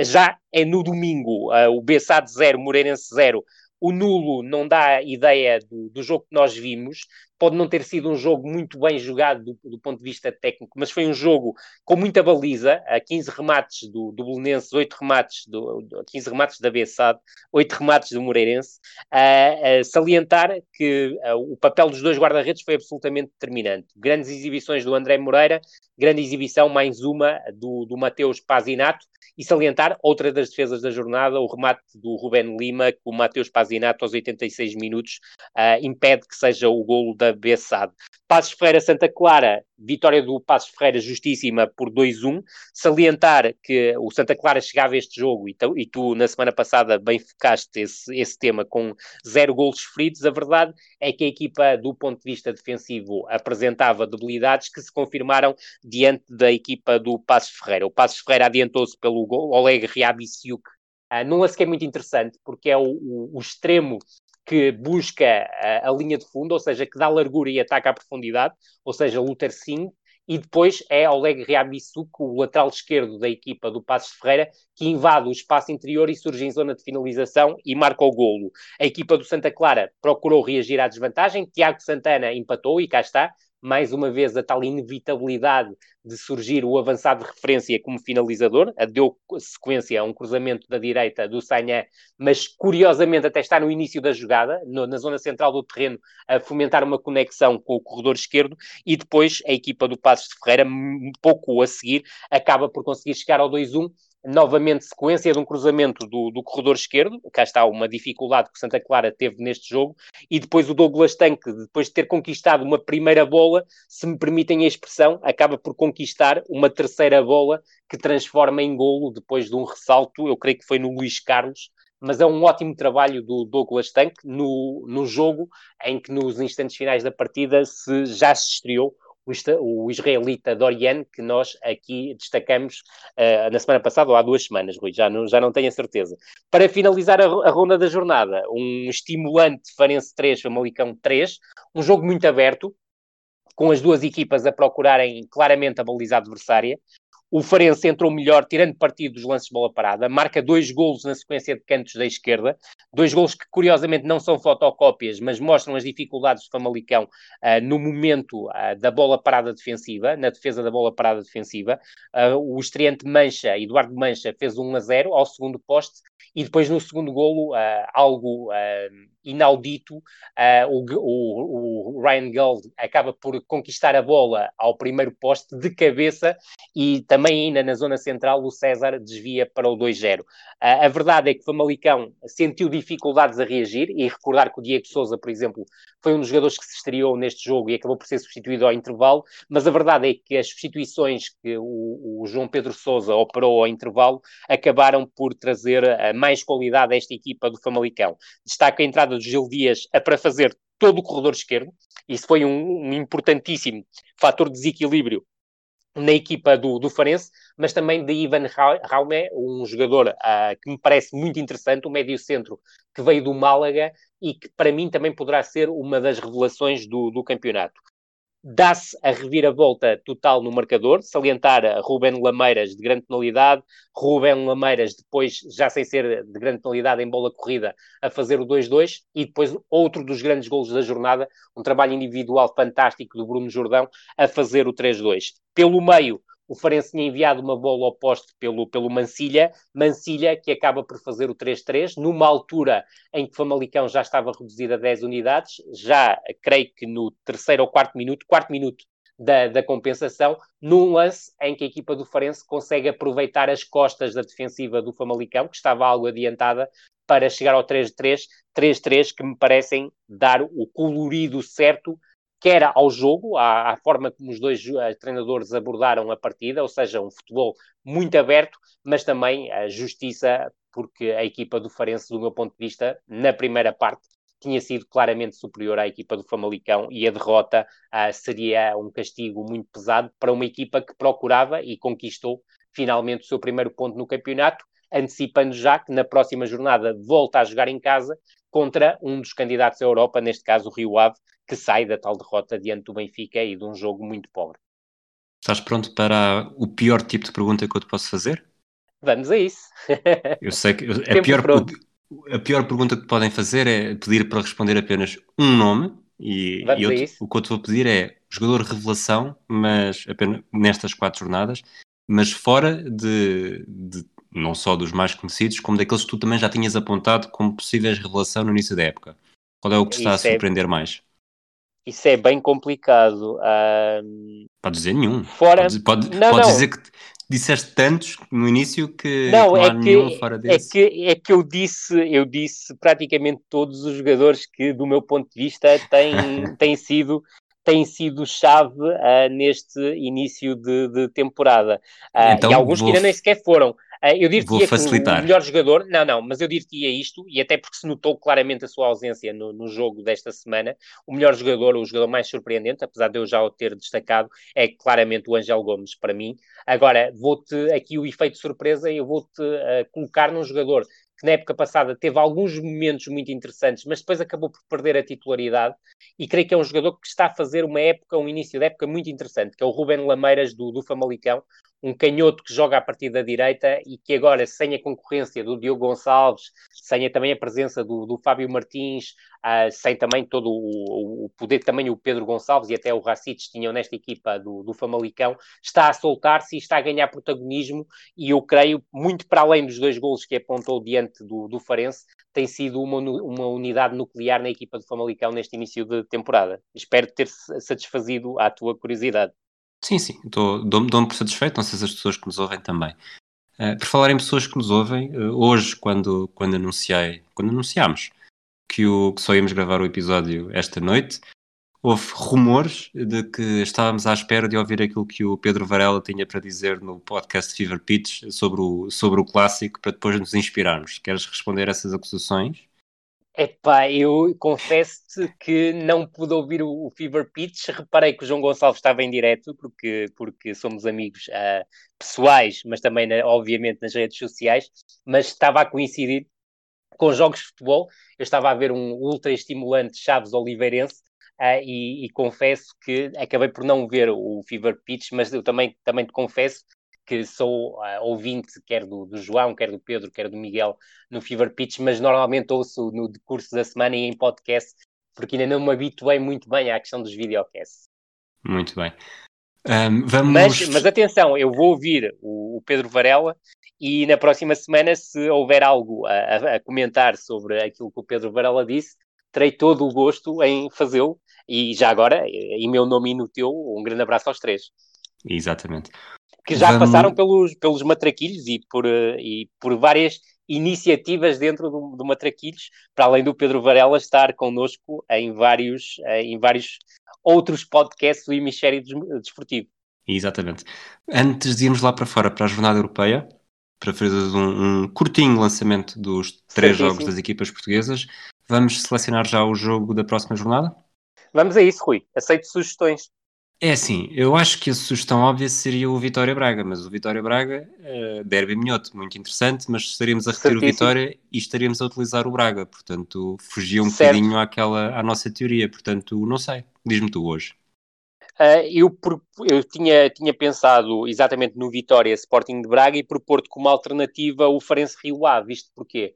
Já é no domingo, o Bessade 0, Moreirense 0, o nulo não dá ideia do, do, jogo que nós vimos. Pode não ter sido um jogo muito bem jogado do, do ponto de vista técnico, mas foi um jogo com muita baliza. A 15 remates do, do Belenenses, 8 remates, do, 15 remates da Bessade, 8 remates do Moreirense. Uh, uh, salientar que uh, o papel dos dois guarda-redes foi absolutamente determinante. Grandes exibições do André Moreira, grande exibição, mais uma do, do Mateus Pazinato, e salientar outra das defesas da jornada, o remate do Ruben Lima, que o Mateus Pazinato, aos 86 minutos, impede que seja o golo da Bessade. Passos Ferreira Santa Clara, vitória do Passos Ferreira justíssima por 2-1. Salientar que o Santa Clara chegava a este jogo e tu, e tu na semana passada bem focaste esse, esse tema com zero golos feridos. A verdade é que a equipa, do ponto de vista defensivo, apresentava debilidades que se confirmaram diante da equipa do Passos Ferreira. O Passos Ferreira adiantou-se pelo gol, Oleg Riabisiuk, uh, num lance que é muito interessante, porque é o, o, o extremo que busca a, a, linha de fundo, ou seja, que dá largura e ataca à profundidade, ou seja, Luther Singh, e depois é Oleg Riabissuk, o lateral esquerdo da equipa do Passos Ferreira, que invade o espaço interior e surge em zona de finalização e marca o golo. A equipa do Santa Clara procurou reagir à desvantagem, Tiago Santana empatou e cá está, mais uma vez a tal inevitabilidade de surgir o avançado de referência como finalizador, deu sequência a um cruzamento da direita do Sanhé, mas curiosamente até está no início da jogada, no, na zona central do terreno, a fomentar uma conexão com o corredor esquerdo, e depois a equipa do Passos de Ferreira, pouco a seguir, acaba por conseguir chegar ao 2-1, novamente sequência de um cruzamento do, do corredor esquerdo, cá está uma dificuldade que Santa Clara teve neste jogo, e depois o Douglas Tanque, depois de ter conquistado uma primeira bola, se me permitem a expressão, acaba por conquistar uma terceira bola que transforma em golo depois de um ressalto, eu creio que foi no Luís Carlos, mas é um ótimo trabalho do Douglas Tanque no, no jogo em que nos instantes finais da partida se, já se estreou o israelita Dorian, que nós aqui destacamos uh, na semana passada ou há duas semanas, Rui, já não, já não tenho a certeza. Para finalizar a, a ronda da jornada, um estimulante Farense 3, Famalicão 3, um jogo muito aberto, com as duas equipas a procurarem claramente a baliza adversária. O Farense entrou melhor, tirando partido dos lances de bola parada, marca dois golos na sequência de cantos da esquerda, dois golos que curiosamente não são fotocópias, mas mostram as dificuldades do Famalicão uh, no momento uh, da bola parada defensiva, na defesa da bola parada defensiva. Uh, o estreante Mancha, Eduardo Mancha, fez 1 a 0 ao segundo poste e depois no segundo golo, uh, algo uh, inaudito, uh, o, o, o, Ryan Gold acaba por conquistar a bola ao primeiro poste de cabeça e também ainda na zona central o César desvia para o 2-0. a verdade é que o Famalicão sentiu dificuldades a reagir e recordar que o Diego Souza, por exemplo, foi um dos jogadores que se estreou neste jogo e acabou por ser substituído ao intervalo, mas a verdade é que as substituições que o, o João Pedro Souza operou ao intervalo acabaram por trazer mais qualidade a esta equipa do Famalicão. Destaca a entrada do Gil Dias para fazer todo o corredor esquerdo, isso foi um, um importantíssimo fator de desequilíbrio na equipa do, do Farense, mas também de Ivan Raume, um jogador uh, que me parece muito interessante, um médio-centro que veio do Málaga e que para mim também poderá ser uma das revelações do, do campeonato dá-se a reviravolta total no marcador, salientar Ruben Lameiras de grande penalidade, Ruben Lameiras depois, já sem ser de grande penalidade em bola corrida, a fazer o 2-2, e depois outro dos grandes golos da jornada, um trabalho individual fantástico do Bruno Jordão, a fazer o 3-2. Pelo meio, o Farense tinha enviado uma bola ao poste pelo, pelo Mancilha, Mancilha que acaba por fazer o 3-3, numa altura em que o Famalicão já estava reduzido a 10 unidades, já creio que no terceiro ou quarto minuto, quarto minuto da, da, compensação, num lance em que a equipa do Farense consegue aproveitar as costas da defensiva do Famalicão, que estava algo adiantada, para chegar ao 3-3, 3-3 que me parecem dar o colorido certo quer ao jogo, à, à, forma como os dois uh, treinadores abordaram a partida, ou seja, um futebol muito aberto, mas também a justiça, porque a equipa do Farense, do meu ponto de vista, na primeira parte, tinha sido claramente superior à equipa do Famalicão e a derrota uh, seria um castigo muito pesado para uma equipa que procurava e conquistou finalmente o seu primeiro ponto no campeonato, antecipando já que na próxima jornada volta a jogar em casa contra um dos candidatos à Europa, neste caso o Rio Ave, que sai da tal derrota diante do Benfica e de um jogo muito pobre. Estás pronto para o pior tipo de pergunta que eu te posso fazer? Vamos a isso. eu sei que a pior, a pior pergunta que podem fazer é pedir para responder apenas um nome e, e eu, o que eu te vou pedir é jogador revelação, mas apenas nestas quatro jornadas, mas fora de, de não só dos mais conhecidos, como daqueles que tu também já tinhas apontado como possíveis revelação no início da época. Qual é o que te está Isso a é surpreender é... mais? Isso é bem complicado. Pode dizer nenhum. Fora... Pode, pode, não, pode não. dizer que disseste tantos no início que não, não é há que, nenhum fora é desse. É que, é que eu disse, eu disse praticamente todos os jogadores que, do meu ponto de vista, têm, têm sido têm sido chave uh, neste início de, de temporada. Uh, então, e alguns vou... que ainda nem sequer foram. Uh, eu diria que o melhor jogador, não, não, mas eu diria isto, e até porque se notou claramente a sua ausência no, no jogo desta semana, o melhor jogador, o jogador mais surpreendente, apesar de eu já o ter destacado, é claramente o Angel Gomes, para mim. Agora, vou-te aqui o efeito surpresa, eu vou-te uh, colocar num jogador que na época passada teve alguns momentos muito interessantes, mas depois acabou por perder a titularidade, e creio que é um jogador que está a fazer uma época, um início de época muito interessante, que é o Ruben Lameiras do, do Famalicão, um canhoto que joga a partir da direita e que agora, sem a concorrência do Diogo Gonçalves, sem a, também a presença do, do Fábio Martins, uh, sem também todo o, o, poder também o Pedro Gonçalves e até o Racites tinham nesta equipa do, do Famalicão, está a soltar-se e está a ganhar protagonismo e eu creio, muito para além dos dois golos que apontou diante do, do Farense, tem sido uma, uma unidade nuclear na equipa do Famalicão neste início de temporada. Espero ter satisfazido a tua curiosidade. Sim, sim, dou-me dou por satisfeito, não sei se as pessoas que nos ouvem também. Uh, por falar em pessoas que nos ouvem, uh, hoje, quando, quando anunciei, quando anunciámos que, o, que só íamos gravar o episódio esta noite, houve rumores de que estávamos à espera de ouvir aquilo que o Pedro Varela tinha para dizer no podcast Fever Pitch sobre o, sobre o clássico, para depois nos inspirarmos. Queres responder a essas acusações? Epá, eu confesso-te que não pude ouvir o, o, Fever Pitch. Reparei que o João Gonçalves estava em direto, porque, porque somos amigos uh, pessoais, mas também, na, obviamente, nas redes sociais. Mas estava a coincidir com jogos de futebol. Eu estava a ver um ultra estimulante Chaves Oliveirense. Uh, e, e, confesso que acabei por não ver o Fever Pitch, mas eu também, também te confesso que sou uh, ouvinte quer do, do, João, quer do Pedro, quer do Miguel no Fever Pitch, mas normalmente ouço no decurso da semana e em podcast, porque ainda não me habituei muito bem à questão dos videocasts. Muito bem. Um, vamos... mas, mas atenção, eu vou ouvir o, o, Pedro Varela e na próxima semana, se houver algo a, a, comentar sobre aquilo que o Pedro Varela disse, terei todo o gosto em fazê-lo. E já agora, em meu nome e no teu, um grande abraço aos três. Exatamente. Que já Vamos... passaram pelos, pelos matraquilhos e por, uh, e por várias iniciativas dentro do, do Matraquilhos, para além do Pedro Varela estar connosco em vários, uh, em vários outros podcasts do hemisfério desportivo. Exatamente. Antes de irmos lá para fora para a Jornada Europeia, para fazer um, um curtinho lançamento dos três jogos das equipas portuguesas, vamos selecionar já o jogo da próxima jornada? Vamos a isso, Rui. Aceito sugestões. É assim, eu acho que a sugestão óbvia seria o Vitória Braga, mas o Vitória Braga, uh, derby minhoto, muito interessante, mas estaríamos a reter Certíssimo. o Vitória e estaríamos a utilizar o Braga, portanto fugia um certo. bocadinho àquela, à nossa teoria, portanto não sei, diz-me tu hoje. Uh, eu, eu tinha, tinha pensado exatamente no Vitória Sporting de Braga e propor-te como alternativa o Farense Rio Ave, isto porquê?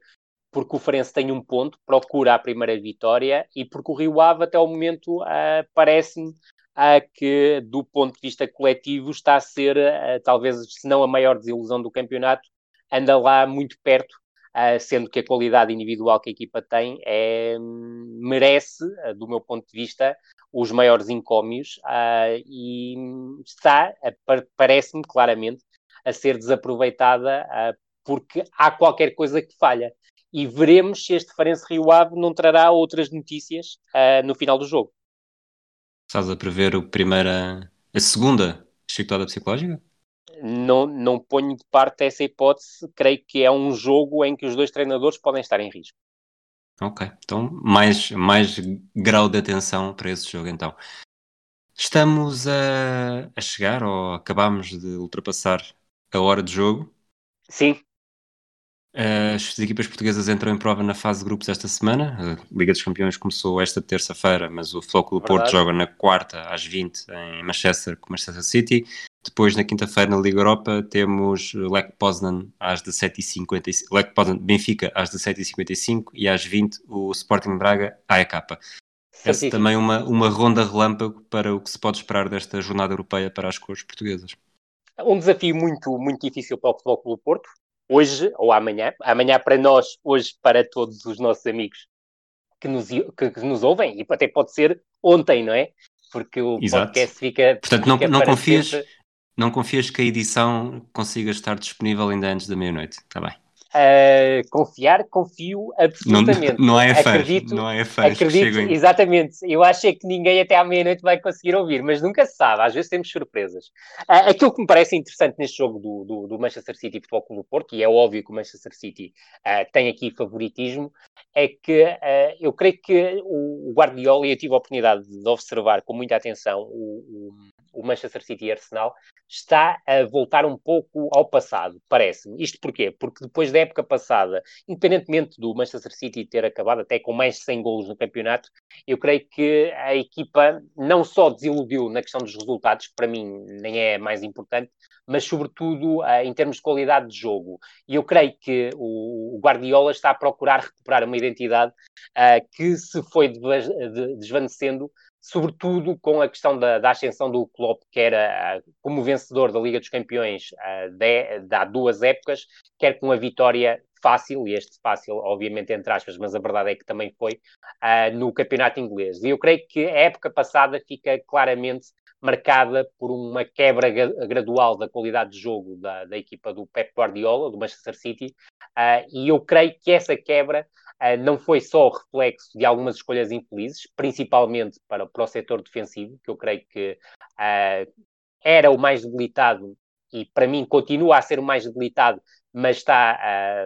Porque o Farense tem um ponto, procura a primeira vitória e porque o Rio Ave até o momento uh, parece-me a que, do ponto de vista coletivo, está a ser, uh, talvez, se não a maior desilusão do campeonato, anda lá muito perto, uh, sendo que a qualidade individual que a equipa tem é, merece, uh, do meu ponto de vista, os maiores encómios e está, parece-me claramente, a ser desaproveitada porque há qualquer coisa que falha. E veremos se este Farense Rio Ave não trará outras notícias no final do jogo. Estás a prever o primeira, a segunda chicotada psicológica? Não, não ponho de parte essa hipótese. Creio que é um jogo em que os dois treinadores podem estar em risco. Ok, então mais, mais grau de atenção para esse jogo então. Estamos a, a chegar ou acabamos de ultrapassar a hora de jogo? Sim, as equipas portuguesas entram em prova na fase de grupos esta semana. A Liga dos Campeões começou esta terça-feira, mas o Flóculo Porto joga na quarta às 20 em Manchester com Manchester City. Depois, na quinta-feira, na Liga Europa, temos Lech Poznan às 17h55, Lech Poznan Benfica às 17h55 e às 20 o Sporting Braga AEK. Essa também uma, uma ronda relâmpago para o que se pode esperar desta jornada europeia para as cores portuguesas. Um desafio muito, muito difícil para o Futebol Clube Porto, hoje ou amanhã, amanhã para nós, hoje para todos os nossos amigos que nos, que, que nos ouvem, e até pode ser ontem, não é? Porque o Exato. podcast fica. Portanto, não, não confias. Sempre... Não confias que a edição consiga estar disponível ainda antes da meia-noite, está bem? Uh, confiar, confio absolutamente. Não, não é fãs, acredito, não é fãs acredito, exatamente. Eu acho é que ninguém até à meia-noite vai conseguir ouvir, mas nunca se sabe, às vezes temos surpresas. Uh, aquilo que me parece interessante neste jogo do, do, do Manchester City Futebol Clube do Porto, e é óbvio que o Manchester City uh, tem aqui favoritismo, é que eu creio que o Guardiola, e eu tive a oportunidade de observar com muita atenção o, o, o Manchester City e Arsenal, está a voltar um pouco ao passado, parece-me. Isto porquê? Porque depois da época passada, independentemente do Manchester City ter acabado até com mais de 100 golos no campeonato, eu creio que a equipa não só desiludiu na questão dos resultados, que para mim nem é mais importante, mas sobretudo uh, em termos de qualidade de jogo. E eu creio que o, Guardiola está a procurar recuperar uma identidade uh, que se foi desvanecendo sobretudo com a questão da, da, ascensão do Klopp, que era uh, como vencedor da Liga dos Campeões uh, de, de, há duas épocas, quer com a vitória fácil, e este fácil, obviamente, entre aspas, mas a verdade é que também foi, uh, no campeonato inglês. E eu creio que a época passada fica claramente marcada por uma quebra gradual da qualidade de jogo da, da equipa do Pep Guardiola, do Manchester City, e eu creio que essa quebra Uh, não foi só reflexo de algumas escolhas infelizes, principalmente para, para o setor defensivo, que eu creio que uh, era o mais debilitado e para mim continua a ser o mais debilitado, mas está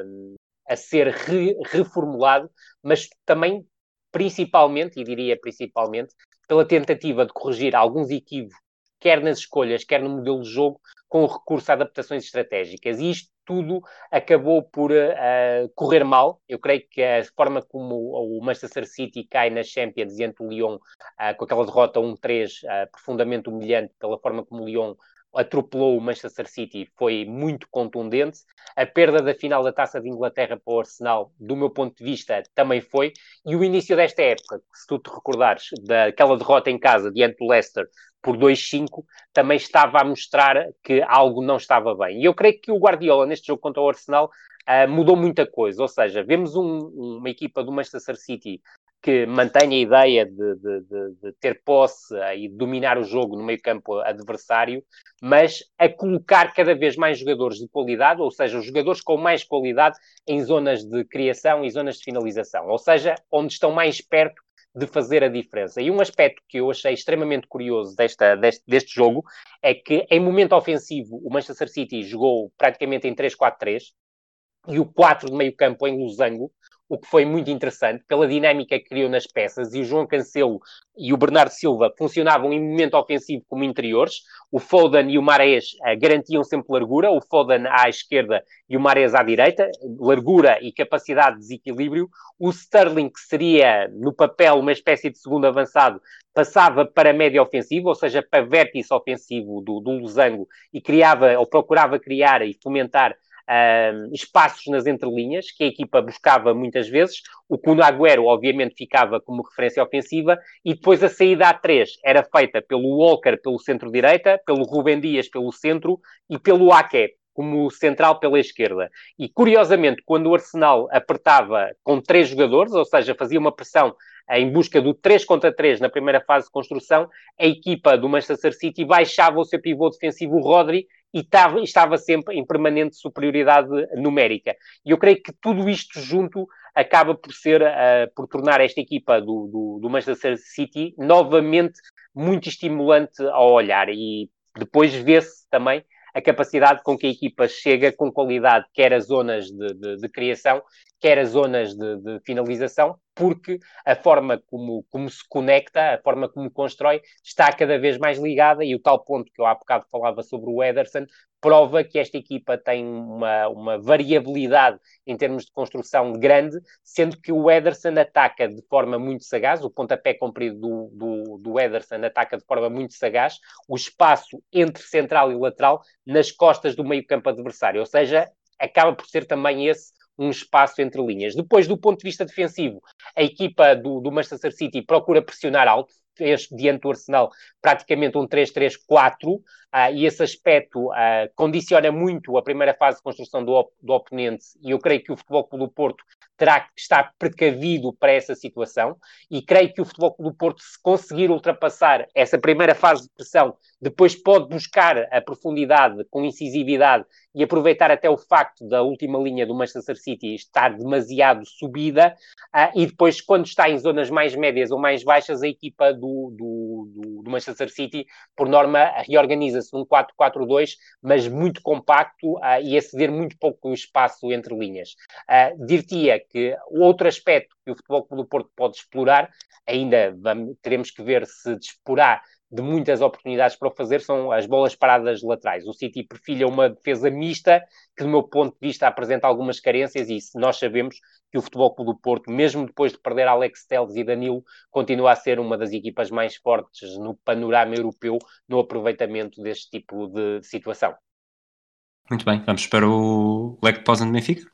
uh, a ser re, reformulado, mas também principalmente, e diria principalmente, pela tentativa de corrigir alguns equívocos, quer nas escolhas, quer no modelo de jogo, com recurso a adaptações estratégicas. E isto tudo acabou por uh, correr mal. Eu creio que a forma como o Manchester City cai na Champions diante do Lyon, uh, com aquela derrota 1-3 uh, profundamente humilhante, pela forma como o Lyon atropelou o Manchester City foi muito contundente. A perda da final da Taça de Inglaterra para o Arsenal, do meu ponto de vista, também foi. E o início desta época, se tu te recordares daquela derrota em casa diante do Leicester por 2-5, também estava a mostrar que algo não estava bem. E eu creio que o Guardiola, neste jogo contra o Arsenal, Uh, mudou muita coisa, ou seja, vemos um, uma equipa do Manchester City que mantém a ideia de, de, de, de, ter posse e dominar o jogo no meio campo adversário, mas a colocar cada vez mais jogadores de qualidade, ou seja, os jogadores com mais qualidade em zonas de criação e zonas de finalização, ou seja, onde estão mais perto de fazer a diferença. E um aspecto que eu achei extremamente curioso desta, deste, deste jogo é que, em momento ofensivo, o Manchester City jogou praticamente em 3-4-3 e o 4 de meio campo em losango, o que foi muito interessante, pela dinâmica que criou nas peças, e o João Cancelo e o Bernardo Silva funcionavam em momento ofensivo como interiores, o Foden e o Marés uh, garantiam sempre largura, o Foden à esquerda e o Marés à direita, largura e capacidade de desequilíbrio, o Sterling, que seria no papel uma espécie de segundo avançado, passava para médio ofensivo, ou seja, para vértice ofensivo do, do losango, e criava, ou procurava criar e fomentar espaços nas entrelinhas, que a equipa buscava muitas vezes. O Kuno Agüero, obviamente, ficava como referência ofensiva, e depois a saída a três era feita pelo Walker pelo centro-direita, pelo Rubem Dias pelo centro e pelo Ake como central pela esquerda. E curiosamente, quando o Arsenal apertava com três jogadores, ou seja, fazia uma pressão em busca do 3 contra 3 na primeira fase de construção, a equipa do Manchester City baixava o seu pivô defensivo, Rodri, e estava sempre em permanente superioridade numérica. E eu creio que tudo isto junto acaba por ser, uh, por tornar esta equipa do, do, do, Manchester City novamente muito estimulante ao olhar. E depois vê-se também a capacidade com que a equipa chega com qualidade, quer as zonas de, de, de criação, quer as zonas de, de, finalização, porque a forma como, como se conecta, a forma como constrói, está cada vez mais ligada, e o tal ponto que eu há bocado falava sobre o Ederson, prova que esta equipa tem uma, uma variabilidade em termos de construção grande, sendo que o Ederson ataca de forma muito sagaz, o pontapé comprido do, do, do Ederson ataca de forma muito sagaz o espaço entre central e lateral nas costas do meio campo adversário, ou seja, acaba por ser também esse um espaço entre linhas. Depois, do ponto de vista defensivo, a equipa do, do Manchester City procura pressionar alto, fez diante do Arsenal praticamente um 3-3-4, ah, e esse aspecto uh, condiciona muito a primeira fase de construção do, op do oponente, e eu creio que o Futebol Clube do Porto terá que estar precavido para essa situação, e creio que o Futebol Clube do Porto, se conseguir ultrapassar essa primeira fase de pressão, depois pode buscar a profundidade com incisividade e aproveitar até o facto da última linha do Manchester City estar demasiado subida, uh, e depois, quando está em zonas mais médias ou mais baixas, a equipa do, do, do, do Manchester City, por norma, reorganiza-se num 4-4-2, mas muito compacto uh, e a ceder muito pouco espaço entre linhas. Uh, Dir-te-ia que outro aspecto que o Futebol Clube do Porto pode explorar, ainda vamos, teremos que ver se disporá de muitas oportunidades para o fazer são as bolas paradas laterais. O City perfilha uma defesa mista que, do meu ponto de vista, apresenta algumas carências e nós sabemos que o Futebol Clube do Porto, mesmo depois de perder Alex Telles e Danilo, continua a ser uma das equipas mais fortes no panorama europeu no aproveitamento deste tipo de situação. Muito bem, vamos para o Lech Poznan Benfica.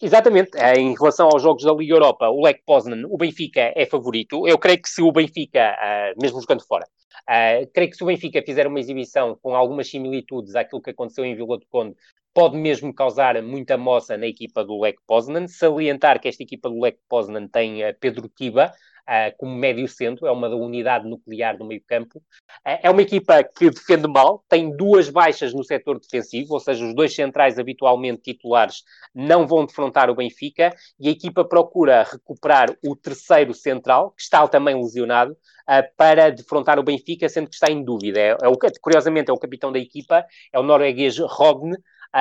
Exatamente, eh, em relação aos jogos da Liga Europa, o Lech Poznan, o Benfica é favorito. Eu creio que se o Benfica, eh, mesmo jogando fora, Uh, creio que se o Benfica fizer uma exibição com algumas similitudes àquilo que aconteceu em Vila do Conde, pode mesmo causar muita moça na equipa do Lech Poznan. Salientar que esta equipa do Lech Poznan tem uh, Pedro Tiba, como médio centro, é uma unidade nuclear do meio campo. Uh, é uma equipa que defende mal, tem duas baixas no setor defensivo, ou seja, os dois centrais habitualmente titulares não vão defrontar o Benfica, e a equipa procura recuperar o terceiro central, que está também lesionado, uh, para defrontar o Benfica, sendo que está em dúvida. É, é o, curiosamente, é o capitão da equipa, é o norueguês Rogne,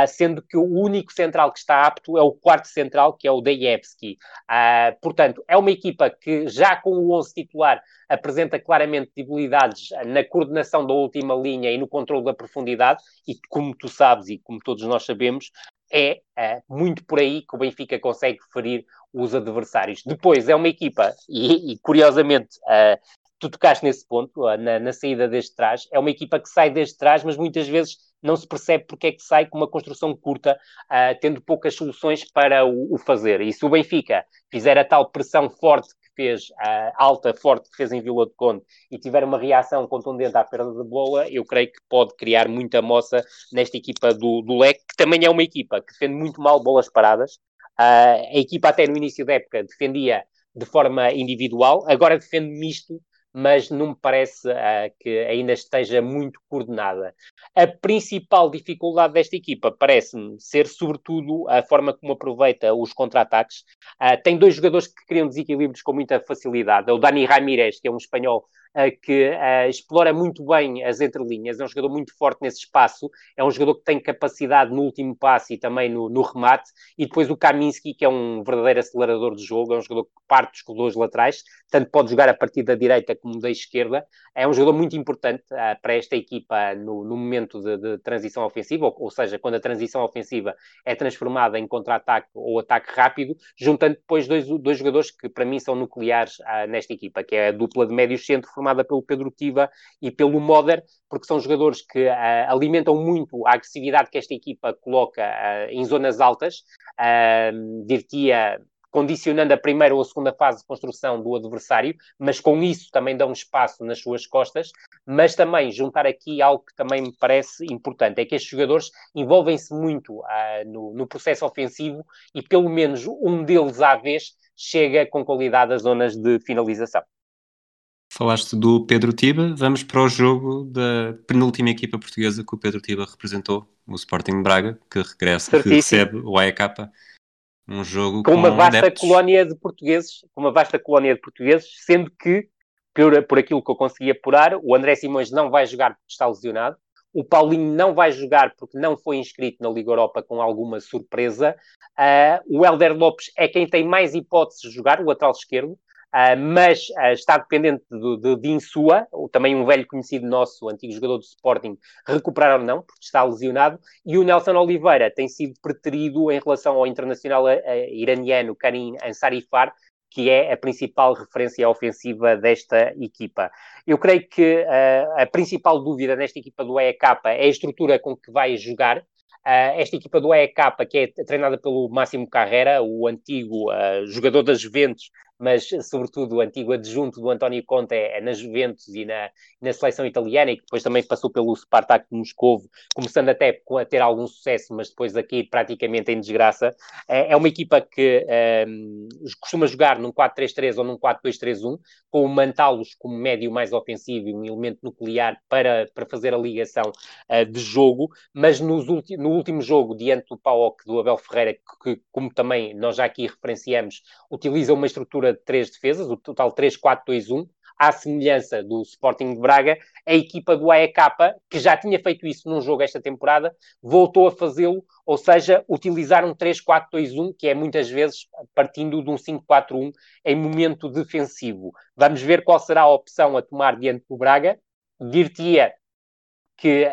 sendo que o único central que está apto é o quarto central, que é o Dejevski. Uh, portanto, é uma equipa que já com o 11 titular apresenta claramente debilidades na coordenação da última linha e no controle da profundidade, e como tu sabes e como todos nós sabemos, é uh, muito por aí que o Benfica consegue ferir os adversários. Depois, é uma equipa, e, e curiosamente, tu tocaste nesse ponto, na, na, saída desde trás. É uma equipa que sai desde trás, mas muitas vezes não se percebe porque é que sai com uma construção curta, uh, tendo poucas soluções para o, o, fazer. E se o Benfica fizer a tal pressão forte que fez, uh, alta, forte, que fez em Vila de Conde, e tiver uma reação contundente à perda de bola, eu creio que pode criar muita moça nesta equipa do, do Leque, que também é uma equipa que defende muito mal bolas paradas. Uh, a equipa até no início da época defendia de forma individual, agora defende misto, mas não me parece uh, que ainda esteja muito coordenada. A principal dificuldade desta equipa parece-me ser, sobretudo, a forma como aproveita os contra-ataques. Uh, tem dois jogadores que criam desequilíbrios com muita facilidade. É o Dani Ramírez, que é um espanhol que uh, explora muito bem as entrelinhas, é um jogador muito forte nesse espaço, é um jogador que tem capacidade no último passe e também no, no remate, e depois o Kaminski, que é um verdadeiro acelerador de jogo, é um jogador que parte dos corredores laterais, tanto pode jogar a partir da direita como da esquerda, é um jogador muito importante uh, para esta equipa no, no momento de, de, transição ofensiva, ou, ou, seja, quando a transição ofensiva é transformada em contra-ataque ou ataque rápido, juntando depois dois, dois jogadores que para mim são nucleares uh, nesta equipa, que é a dupla de médios centro formada pelo Pedro Tiva e pelo Moder, porque são jogadores que uh, alimentam muito a agressividade que esta equipa coloca em zonas altas. Uh, Dirtia condicionando a primeira ou a segunda fase de construção do adversário, mas com isso também dão espaço nas suas costas, mas também juntar aqui algo que também me parece importante, é que estes jogadores envolvem-se muito uh, no, no, processo ofensivo e pelo menos um deles à vez chega com qualidade às zonas de finalização. Falaste do Pedro Tiba, vamos para o jogo da penúltima equipa portuguesa que o Pedro Tiba representou, o Sporting Braga, que regressa, Certíssimo. que recebe o AEK, um jogo com, com uma vasta adeptos. colónia de portugueses, com uma vasta colónia de portugueses, sendo que, por, por aquilo que eu consegui apurar, o André Simões não vai jogar porque está lesionado, o Paulinho não vai jogar porque não foi inscrito na Liga Europa com alguma surpresa. Uh, o Helder Lopes é quem tem mais hipóteses de jogar, o lateral esquerdo. Uh, mas uh, está dependente de, de, de Insua, também um velho conhecido nosso, antigo jogador do Sporting, recuperar ou não, porque está lesionado, e o Nelson Oliveira tem sido preterido em relação ao internacional uh, iraniano Karim Ansarifar, que é a principal referência ofensiva desta equipa. Eu creio que a principal dúvida nesta equipa do EK é a estrutura com que vai jogar, Uh, esta equipa do EK, que é treinada pelo Máximo Carrera, o antigo uh, jogador das Juventus, mas sobretudo o antigo adjunto do António Conte é, é na Juventus e na, na seleção italiana, e que depois também passou pelo Spartak de Moscovo, começando até a ter algum sucesso, mas depois aqui praticamente em desgraça. É, é uma equipa que um, costuma jogar num 4-3-3 ou num 4-2-3-1, com o Mantalos como médio mais ofensivo e um elemento nuclear para, para fazer a ligação uh, de jogo, mas nos no último jogo, diante do PAOK do Abel Ferreira, que, como também nós já aqui referenciamos, utiliza uma estrutura estrutura de três defesas, o total 3-4-2-1, à semelhança do Sporting de Braga, a equipa do AEK, que já tinha feito isso num jogo esta temporada, voltou a fazê-lo, ou seja, utilizar um 3-4-2-1, que é muitas vezes partindo de um 5-4-1 em momento defensivo. Vamos ver qual será a opção a tomar diante do Braga. Dir-te-ia que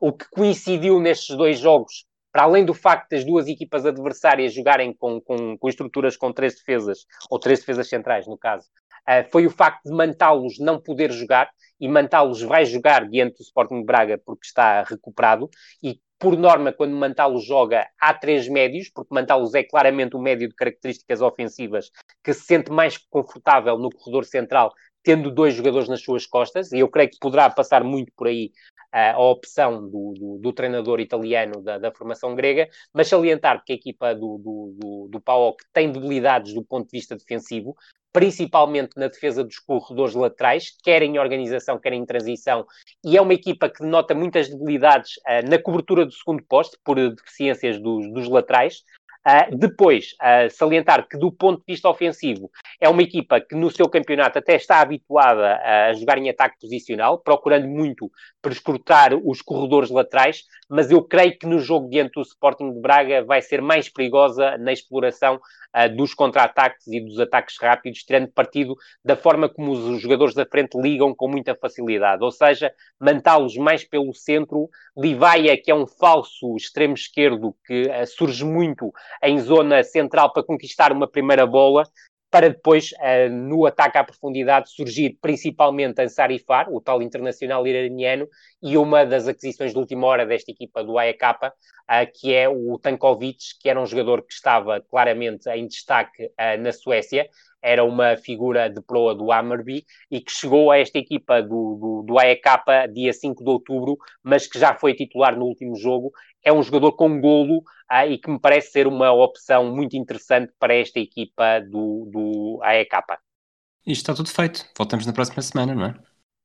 o que coincidiu nestes dois jogos para além do facto das duas equipas adversárias jogarem com, com, com estruturas com três defesas, ou três defesas centrais, no caso, uh, foi o facto de Mantalos não poder jogar, e Mantalos vai jogar diante do Sporting de Braga porque está recuperado, e por norma, quando Mantalos joga, há três médios, porque Mantalos é claramente um médio de características ofensivas que se sente mais confortável no corredor central, tendo dois jogadores nas suas costas, e eu creio que poderá passar muito por aí a opção do, do, do treinador italiano da, da, formação grega, mas salientar que a equipa do, do, do, PAOK tem debilidades do ponto de vista defensivo, principalmente na defesa dos corredores laterais, quer em organização, quer em transição, e é uma equipa que nota muitas debilidades uh, na cobertura do segundo posto, por deficiências dos, dos laterais, Uh, depois, uh, salientar que, do ponto de vista ofensivo, é uma equipa que no seu campeonato até está habituada a jogar em ataque posicional, procurando muito prescrutar os corredores laterais, mas eu creio que no jogo diante do Sporting de Braga vai ser mais perigosa na exploração uh, dos contra-ataques e dos ataques rápidos, tirando partido da forma como os jogadores da frente ligam com muita facilidade, ou seja, mantá-los mais pelo centro. Livaia, que é um falso extremo esquerdo que surge muito em zona central para conquistar uma primeira bola, para depois, uh, no ataque à profundidade, surgir principalmente Ansari Far, o tal internacional iraniano, e uma das aquisições de última hora desta equipa do AEK, uh, que é o Tankovic, que era um jogador que estava claramente em destaque uh, na Suécia, era uma figura de proa do Hammerby e que chegou a esta equipa do, do, do AEK dia 5 de outubro, mas que já foi titular no último jogo. É um jogador com golo ah, e que me parece ser uma opção muito interessante para esta equipa do, do AEK. Isto está tudo feito. Voltamos na próxima semana, não é?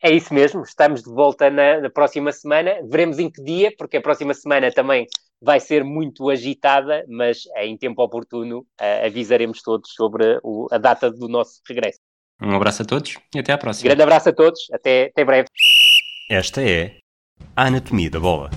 É isso mesmo, estamos de volta na, na, próxima semana. Veremos em que dia, porque a próxima semana também vai ser muito agitada, mas em tempo oportuno uh, avisaremos todos sobre o, a data do nosso regresso. Um abraço a todos e até à próxima. Grande abraço a todos, até, até breve. Esta é a Anatomia da Bola.